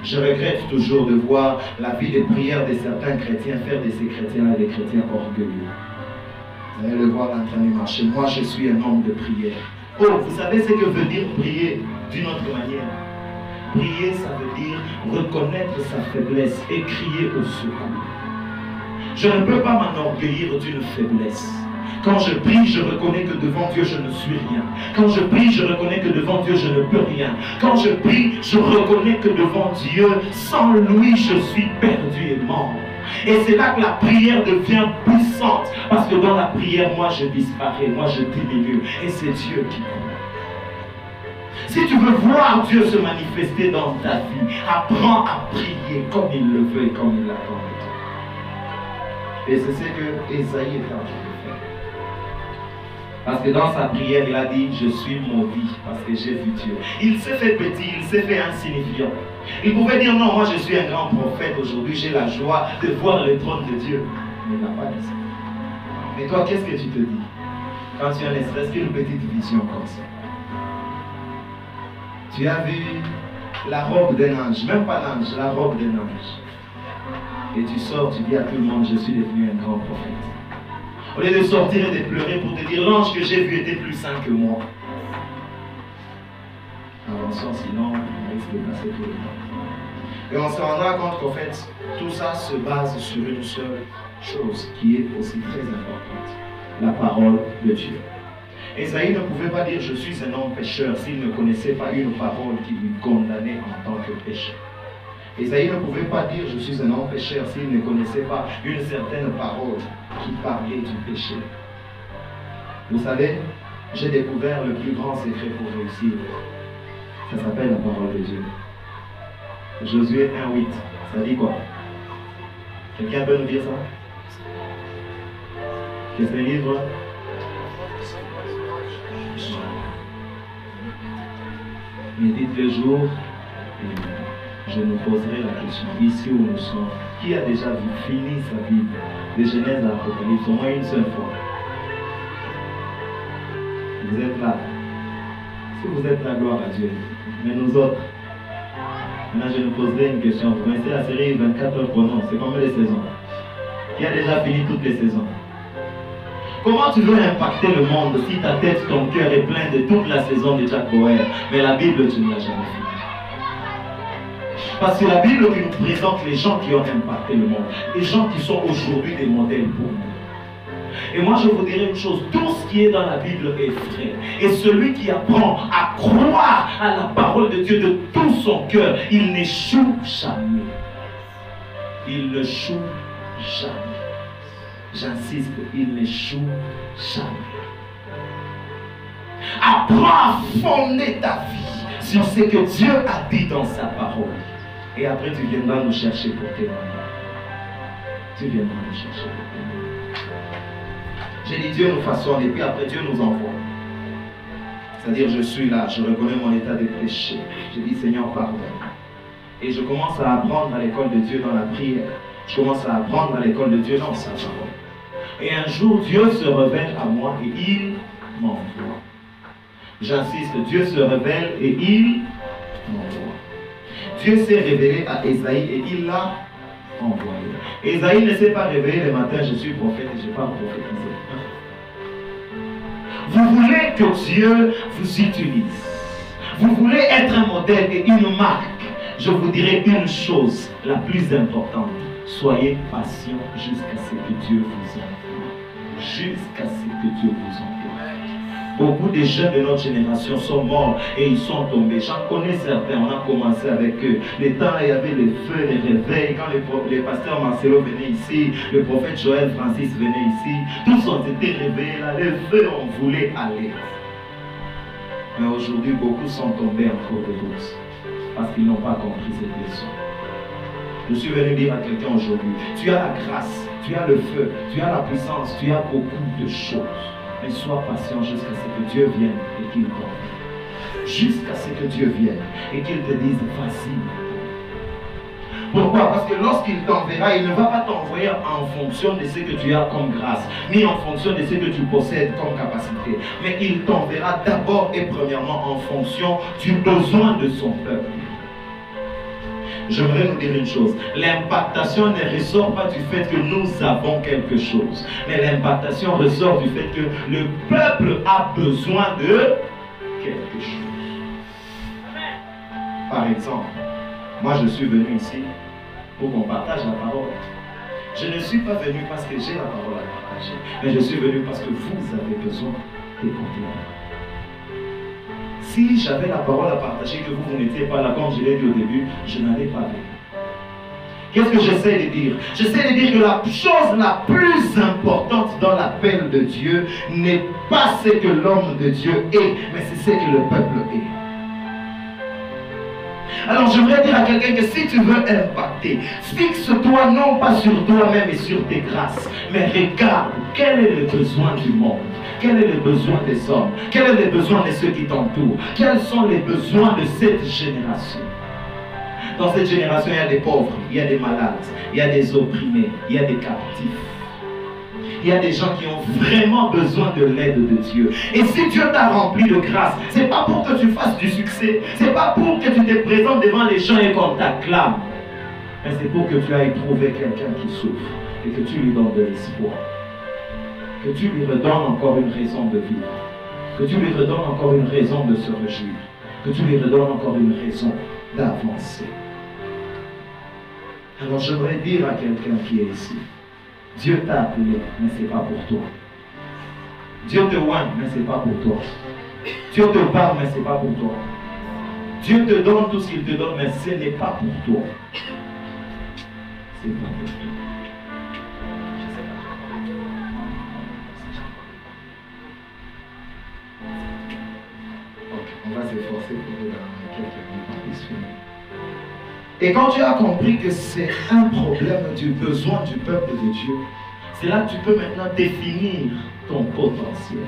Je regrette toujours de voir la vie de prière de certains chrétiens faire de ces chrétiens des chrétiens orgueilleux. Vous allez le voir en train de marcher. Moi, je suis un homme de prière. Oh, vous savez ce que veut dire prier d'une autre manière? Prier, ça veut dire reconnaître sa faiblesse et crier au secours. Je ne peux pas m'enorgueillir d'une faiblesse. Quand je prie, je reconnais que devant Dieu, je ne suis rien. Quand je prie, je reconnais que devant Dieu, je ne peux rien. Quand je prie, je reconnais que devant Dieu, sans lui, je suis perdu et mort. Et c'est là que la prière devient puissante. Parce que dans la prière, moi, je disparais, moi, je diminue. Et c'est Dieu qui. Si tu veux voir Dieu se manifester dans ta vie, apprends à prier comme il le veut et comme il l'attend. Et c'est ce que Esaïe est en train. Parce que dans sa prière, il a dit, je suis maudit parce que j'ai vu Dieu. Il s'est fait petit, il s'est fait insignifiant. Il pouvait dire, non, moi je suis un grand prophète, aujourd'hui j'ai la joie de voir le trône de Dieu. Mais il n'a pas dit ça. Mais toi, qu'est-ce que tu te dis? Quand tu as ne serait-ce qu'une petite vision comme ça? Tu as vu la robe d'un ange, même pas l'ange, la robe d'un ange. Et tu sors, tu dis à tout le monde, je suis devenu un grand prophète. Au lieu de sortir et de pleurer pour te dire, l'ange que j'ai vu était plus saint que moi. Avançons, sinon on risque de passer tout le temps. Et on se rendra compte qu'en fait, tout ça se base sur une seule chose qui est aussi très importante, la parole de Dieu. Esaïe ne pouvait pas dire je suis un homme pécheur s'il ne connaissait pas une parole qui lui condamnait en tant que pécheur. Esaïe ne pouvait pas dire je suis un homme pécheur s'il ne connaissait pas une certaine parole qui parlait du péché. Vous savez, j'ai découvert le plus grand secret pour réussir. Ça s'appelle la parole de Dieu. Josué 1.8, ça dit quoi? Quelqu'un peut nous dire ça? Qu'est-ce que le livre Médite le jour et je nous poserai la question, ici où nous sommes, qui a déjà fini sa vie de Genèse à l'Apocalypse au moins une seule fois. Vous êtes là. Si vous êtes là, gloire à Dieu. Mais nous autres, maintenant je nous poserai une question. Vous connaissez la série 24 heures chrono, c'est combien de saisons. Qui a déjà fini toutes les saisons? Comment tu veux impacter le monde si ta tête, ton cœur est plein de toute la saison de Jack Bauer, mais la Bible, tu ne l'as jamais fini Parce que la Bible nous présente les gens qui ont impacté le monde, les gens qui sont aujourd'hui des modèles pour nous. Et moi, je vous dirais une chose, tout ce qui est dans la Bible est vrai. Et celui qui apprend à croire à la parole de Dieu de tout son cœur, il n'échoue jamais. Il ne choue jamais. J'insiste, il n'échoue jamais. Apprends à fonder ta vie sur ce que Dieu a dit dans sa parole. Et après, tu viendras nous chercher pour témoigner. Tu viendras nous chercher pour. J'ai dit Dieu nous façonne et puis après Dieu nous envoie. C'est-à-dire je suis là, je reconnais mon état de péché. Je dis Seigneur, pardonne. Et je commence à apprendre à l'école de Dieu dans la prière. Je commence à apprendre à l'école de Dieu dans sa parole. Et un jour, Dieu se révèle à moi et il m'envoie. J'insiste, Dieu se révèle et il m'envoie. Dieu s'est révélé à Esaïe et il l'a envoyé. Esaïe ne s'est pas révélé le matin, je suis prophète et je parle prophétiser. Vous voulez que Dieu vous utilise. Vous voulez être un modèle et une marque. Je vous dirai une chose, la plus importante. Soyez patient jusqu'à ce que Dieu vous envoie. Jusqu'à ce que Dieu vous envoie. Beaucoup de jeunes de notre génération sont morts et ils sont tombés. J'en connais certains, on a commencé avec eux. Les temps, il y avait les feux, les réveils. Quand les, pro- les pasteurs Marcelo venaient ici, le prophète Joël Francis venait ici, tous ont été réveillés là. Les feux, on voulait aller. Mais aujourd'hui, beaucoup sont tombés en cours de route parce qu'ils n'ont pas compris cette leçon. Je suis venu dire à quelqu'un aujourd'hui, tu as la grâce, tu as le feu, tu as la puissance, tu as beaucoup de choses. Mais sois patient jusqu'à ce que Dieu vienne et qu'il t'envoie. Jusqu'à ce que Dieu vienne et qu'il te dise, vas-y. Pourquoi? Parce que lorsqu'il t'enverra, il ne va pas t'envoyer en fonction de ce que tu as comme grâce, ni en fonction de ce que tu possèdes comme capacité. Mais il t'enverra d'abord et premièrement en fonction du besoin de son peuple. J'aimerais vous dire une chose. L'impactation ne ressort pas du fait que nous avons quelque chose. Mais l'impactation ressort du fait que le peuple a besoin de quelque chose. Par exemple, moi je suis venu ici pour qu'on partage la parole. Je ne suis pas venu parce que j'ai la parole à partager, mais je suis venu parce que vous avez besoin d'écouter. Si j'avais la parole à partager, que vous, vous n'étiez pas là, comme je l'ai dit au début, je n'allais pas venir. Qu'est-ce que j'essaie de dire? J'essaie de dire que la chose la plus importante dans l'appel de Dieu n'est pas ce que l'homme de Dieu est, mais c'est ce que le peuple est. Alors j'aimerais dire à quelqu'un que si tu veux impacter, fixe-toi non pas sur toi-même et sur tes grâces, mais regarde quel est le besoin du monde, quel est le besoin des hommes, quel est le besoin de ceux qui t'entourent, quels sont les besoins de cette génération? Dans cette génération, il y a des pauvres, il y a des malades, il y a des opprimés, il y a des captifs. Il y a des gens qui ont vraiment besoin de l'aide de Dieu. Et si Dieu t'a rempli de grâce, c'est pas pour que tu fasses du succès, c'est pas pour que tu te présentes devant les gens et qu'on t'acclame, mais c'est pour que tu ailles trouver quelqu'un qui souffre et que tu lui donnes de l'espoir. Que tu lui redonnes encore une raison de vivre? Que tu lui redonnes encore une raison de se réjouir? Que tu lui redonnes encore une raison d'avancer? Alors j'aimerais dire à quelqu'un qui est ici, Dieu t'a appelé, mais ce n'est pas pour toi. Dieu te oigne, mais ce n'est pas pour toi. Dieu te parle, mais ce n'est pas pour toi. Dieu te donne tout ce qu'il te donne, mais ce n'est pas pour toi. C'est pas pour toi. On s'efforcer pour que dans. Et quand tu as compris que c'est un problème du besoin du peuple de Dieu, c'est là que tu peux maintenant définir ton potentiel.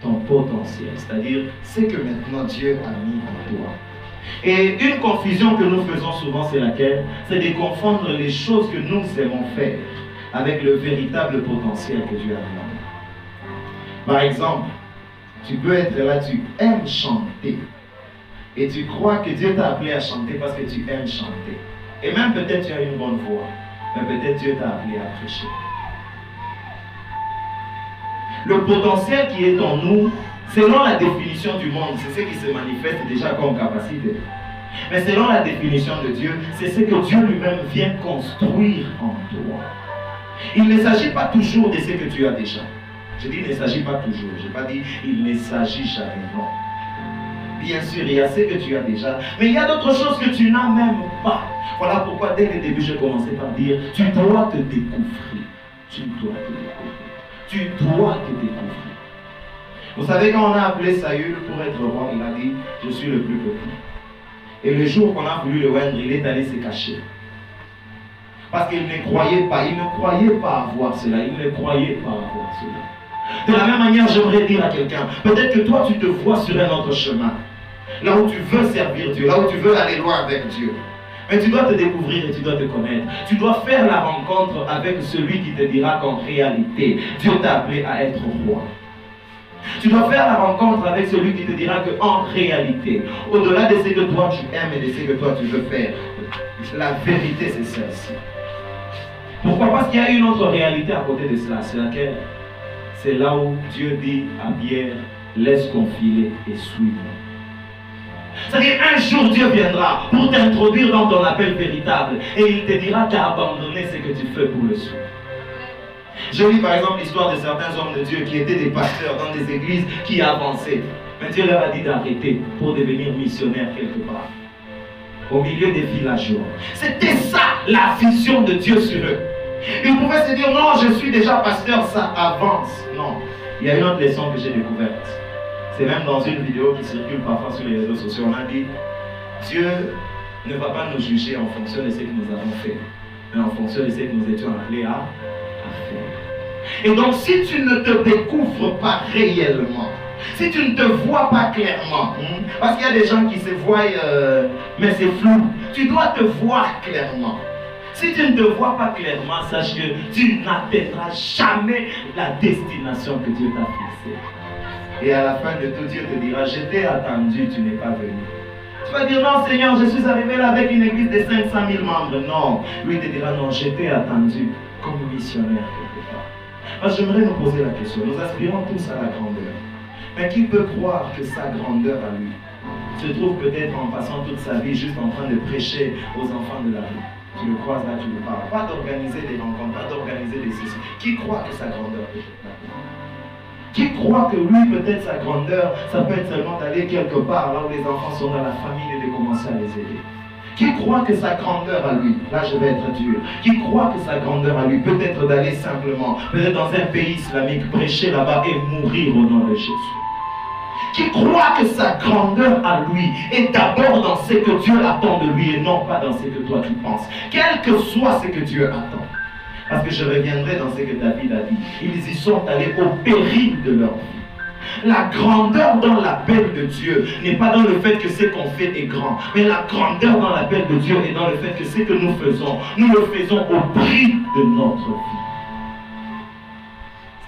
Ton potentiel, c'est-à-dire ce que maintenant Dieu a mis en toi. Et une confusion que nous faisons souvent, c'est laquelle? C'est de confondre les choses que nous aimons faire avec le véritable potentiel que Dieu a mis en. Par exemple, tu peux être là, tu aimes chanter. Et tu crois que Dieu t'a appelé à chanter parce que tu aimes chanter. Et même peut-être tu as une bonne voix. Mais peut-être Dieu t'a appelé à prêcher. Le potentiel qui est en nous, selon la définition du monde, c'est ce qui se manifeste déjà comme capacité. Mais selon la définition de Dieu, c'est ce que Dieu lui-même vient construire en toi. Il ne s'agit pas toujours de ce que tu as déjà. Je dis il ne s'agit pas toujours. Je n'ai pas dit il ne s'agit jamais. Non. Bien sûr, il y a ce que tu as déjà, mais il y a d'autres choses que tu n'as même pas. Voilà pourquoi dès le début, j'ai commencé par dire, tu dois te découvrir. Tu dois te découvrir. Tu dois te découvrir. Vous savez, quand on a appelé Saül pour être roi, il a dit, je suis le plus petit. Et le jour qu'on a voulu le rendre, il est allé se cacher. Parce qu'ils ne croyaient pas, ils ne croyaient pas avoir cela, ils ne croyaient pas avoir cela. De la même manière, j'aimerais dire à quelqu'un, peut-être que toi tu te vois sur un autre chemin, là où tu veux servir Dieu, là où tu veux aller loin avec Dieu. Mais tu dois te découvrir et tu dois te connaître. Tu dois faire la rencontre avec celui qui te dira qu'en réalité, Dieu t'a appelé à être roi. Tu dois faire la rencontre avec celui qui te dira qu'en réalité, au-delà de ce que toi tu aimes et de ce que toi tu veux faire, la vérité c'est celle-ci. Pourquoi? Parce qu'il y a une autre réalité à côté de cela. C'est laquelle? C'est là où Dieu dit à Pierre, laisse confiler et suis-moi. C'est-à-dire, un jour Dieu viendra pour t'introduire dans ton appel véritable et il te dira d'abandonner ce que tu fais pour le suivre. Je lis par exemple l'histoire de certains hommes de Dieu qui étaient des pasteurs dans des églises qui avançaient. Mais Dieu leur a dit d'arrêter pour devenir missionnaires quelque part. Au milieu des villageois. C'était ça la vision de Dieu sur eux. Ils pouvaient se dire non, je suis déjà pasteur, ça avance. Non. Il y a une autre leçon que j'ai découverte. C'est même dans une vidéo qui circule parfois sur les réseaux sociaux. On a dit Dieu ne va pas nous juger en fonction de ce que nous avons fait, mais en fonction de ce que nous étions appelés à, à faire. Et donc, si tu ne te découvres pas réellement, si tu ne te vois pas clairement, hein, parce qu'il y a des gens qui se voient, euh, mais c'est flou, tu dois te voir clairement. Si tu ne te vois pas clairement, sache que tu n'atteindras jamais la destination que Dieu t'a fixée. Et à la fin de tout, Dieu te dira, je t'ai attendu, tu n'es pas venu. Tu vas dire, non Seigneur, je suis arrivé là avec une église de 500 000 membres. Non, lui te dira, non, je t'ai attendu comme missionnaire quelque part. Moi, j'aimerais nous poser la question. Nous aspirons tous à la grandeur. Mais qui peut croire que sa grandeur à lui se trouve peut-être en passant toute sa vie juste en train de prêcher aux enfants de la rue Tu le croises là, tu le parles. Pas d'organiser des rencontres, pas d'organiser des ceci. Qui croit que sa grandeur qui croit que lui, peut-être sa grandeur, ça peut être seulement d'aller quelque part là où les enfants sont dans la famille et de commencer à les aider? Qui croit que sa grandeur à lui, là je vais être dur, qui croit que sa grandeur à lui peut être d'aller simplement, peut-être dans un pays islamique, prêcher là-bas et mourir au nom de Jésus? Qui croit que sa grandeur à lui est d'abord dans ce que Dieu attend de lui et non pas dans ce que toi tu penses. Quel que soit ce que Dieu attend. Parce que je reviendrai dans ce que David a dit. Ils y sont allés au péril de leur vie. La grandeur dans l'appel de Dieu n'est pas dans le fait que ce qu'on fait est grand, mais la grandeur dans l'appel de Dieu est dans le fait que ce que nous faisons, nous le faisons au prix de notre vie.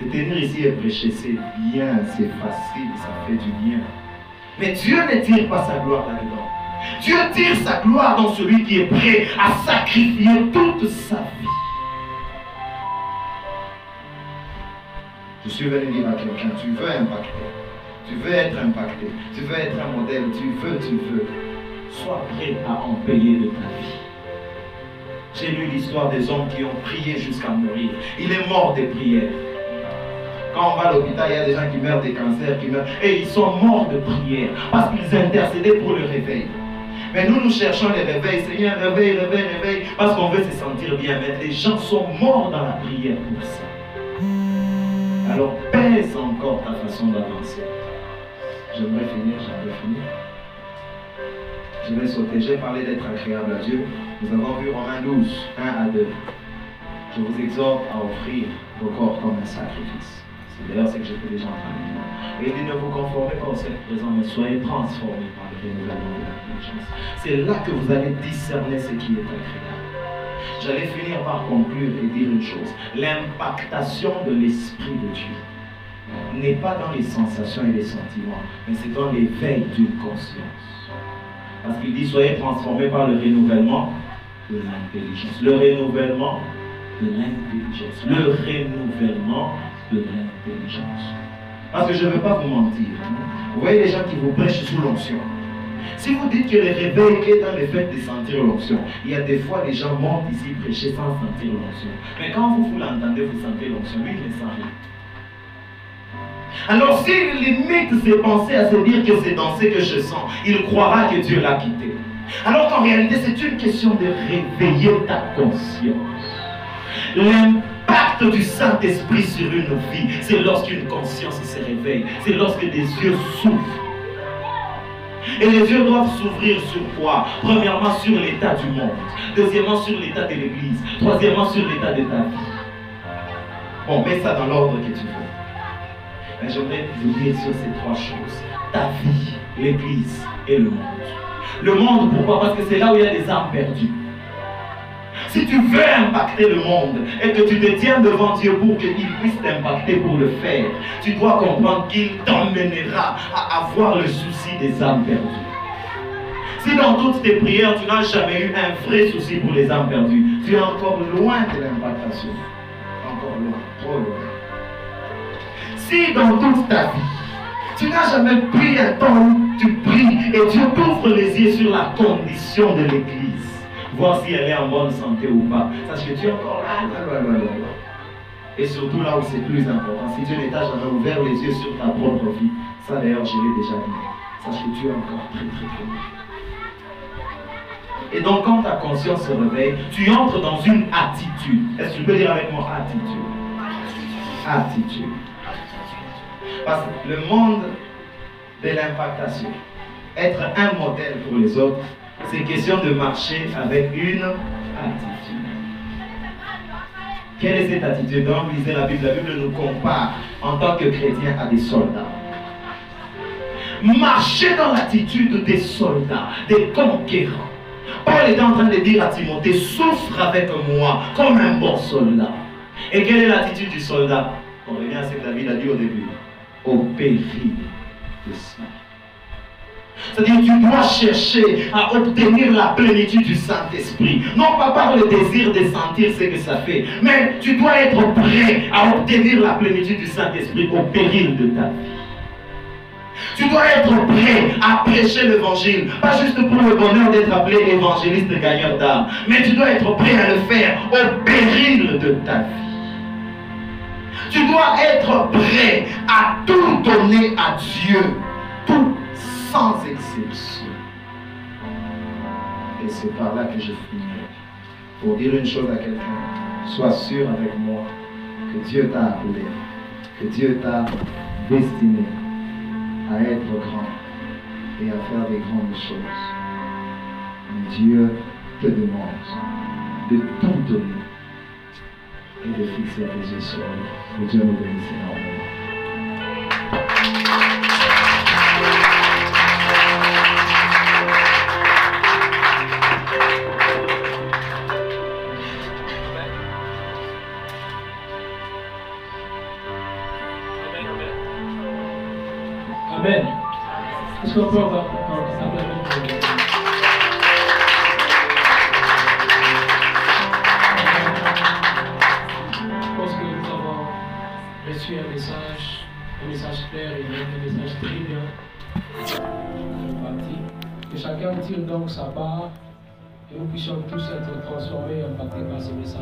C'est tenir ici et prêcher, c'est bien, c'est facile, ça fait du bien. Mais Dieu ne tire pas sa gloire là-dedans. Dieu tire sa gloire dans celui qui est prêt à sacrifier toute sa vie. Je suis venu dire à quelqu'un, tu veux impacter, tu veux être impacté, tu veux être un modèle, tu veux, tu veux. Sois prêt à en payer de ta vie. J'ai lu l'histoire des hommes qui ont prié jusqu'à mourir. Il est mort des prières. Quand on va à l'hôpital, il y a des gens qui meurent des cancers, qui meurent. Et ils sont morts de prière parce qu'ils intercédaient pour le réveil. Mais nous, nous cherchons les réveils. Seigneur, réveil, réveil, réveil. Parce qu'on veut se sentir bien. Mais les gens sont morts dans la prière pour ça. Alors pèse encore ta façon d'avancer. J'aimerais finir, j'aimerais finir. Je vais sauter. J'ai parlé d'être agréable à Dieu. Nous avons vu Romains 12, 1 à 2. Je vous exhorte à offrir vos corps comme un sacrifice. C'est d'ailleurs ce que j'étais déjà en train de dire. Et il dit ne vous conformez pas au siècle présent, mais soyez transformés par le renouvellement de l'intelligence. C'est là que vous allez discerner ce qui est agréable. J'allais finir par conclure et dire une chose. L'impactation de l'Esprit de Dieu n'est pas dans les sensations et les sentiments, mais c'est dans l'éveil d'une conscience. Parce qu'il dit, soyez transformés par le renouvellement de l'intelligence. Le renouvellement de l'intelligence. Le renouvellement de l'intelligence. Parce que je ne veux pas vous mentir. Vous voyez les gens qui vous prêchent sous l'onction. Si vous dites que le réveil est dans le fait de sentir l'onction, il y a des fois les gens montent ici prêcher sans sentir l'onction. Mais quand vous, vous l'entendez, vous sentez l'onction. Lui, il ne sent rien. Alors s'il limite ses pensées à se dire que c'est dans ce que je sens, il croira que Dieu l'a quitté. Alors qu'en réalité, c'est une question de réveiller ta conscience. L'impact du Saint-Esprit sur une vie, c'est lorsqu'une conscience se réveille. C'est lorsque des yeux s'ouvrent. Et les yeux doivent s'ouvrir sur quoi? Premièrement, sur l'état du monde. Deuxièmement, sur l'état de l'Église. Troisièmement, sur l'état de ta vie. Bon, mets ça dans l'ordre que tu veux. Mais j'aimerais vous dire sur ces trois choses. Ta vie, l'Église et le monde. Le monde, pourquoi? Parce que c'est là où il y a des âmes perdues. Si tu veux impacter le monde et que tu te tiens devant Dieu pour qu'il puisse t'impacter pour le faire, tu dois comprendre qu'il t'emmènera à avoir le souci des âmes perdues. Si dans toutes tes prières, tu n'as jamais eu un vrai souci pour les âmes perdues, tu es encore loin de l'impactation. Encore loin, loin. Si dans toute ta vie, tu n'as jamais pris un temps où tu pries et Dieu t'ouvre les yeux sur la condition de l'Église, voir si elle est en bonne santé ou pas, sache que tu es encore là. Et surtout là où c'est plus important, si Dieu ne t'a jamais ouvert les yeux sur ta propre vie, ça d'ailleurs je l'ai déjà dit, sache que tu es encore très très très loin. Et donc quand ta conscience se réveille, tu entres dans une attitude. Est-ce que tu peux dire avec moi attitude? Attitude. Parce que le monde de l'impactation, être un modèle pour les autres, c'est question de marcher avec une attitude. Quelle est cette attitude? Donc, lisez la Bible. La Bible nous compare en tant que chrétiens à des soldats. Marcher dans l'attitude des soldats, des conquérants. Paul est en train de dire à Timothée, souffre avec moi comme un bon soldat. Et quelle est l'attitude du soldat? On revient à ce que David a dit au début. Au péril de ça. C'est-à-dire tu dois chercher à obtenir la plénitude du Saint-Esprit. Non pas par le désir de sentir ce que ça fait, mais tu dois être prêt à obtenir la plénitude du Saint-Esprit au péril de ta vie. Tu dois être prêt à prêcher l'évangile, pas juste pour le bonheur d'être appelé évangéliste gagneur d'âme, mais tu dois être prêt à le faire au péril de ta vie. Tu dois être prêt à tout donner à Dieu, tout sans exception. Et c'est par là que je finirai. Pour dire une chose à quelqu'un, sois sûr avec moi que Dieu t'a appelé, que Dieu t'a destiné à être grand et à faire des grandes choses. Mais Dieu te demande de tout donner et de fixer tes yeux sur lui. Que Dieu nous bénisse énormément. Je pense que nous avons reçu un message, un message clair et un message très bien. Que chacun tire donc sa part et nous puissions tous être transformés et impactés par ce message.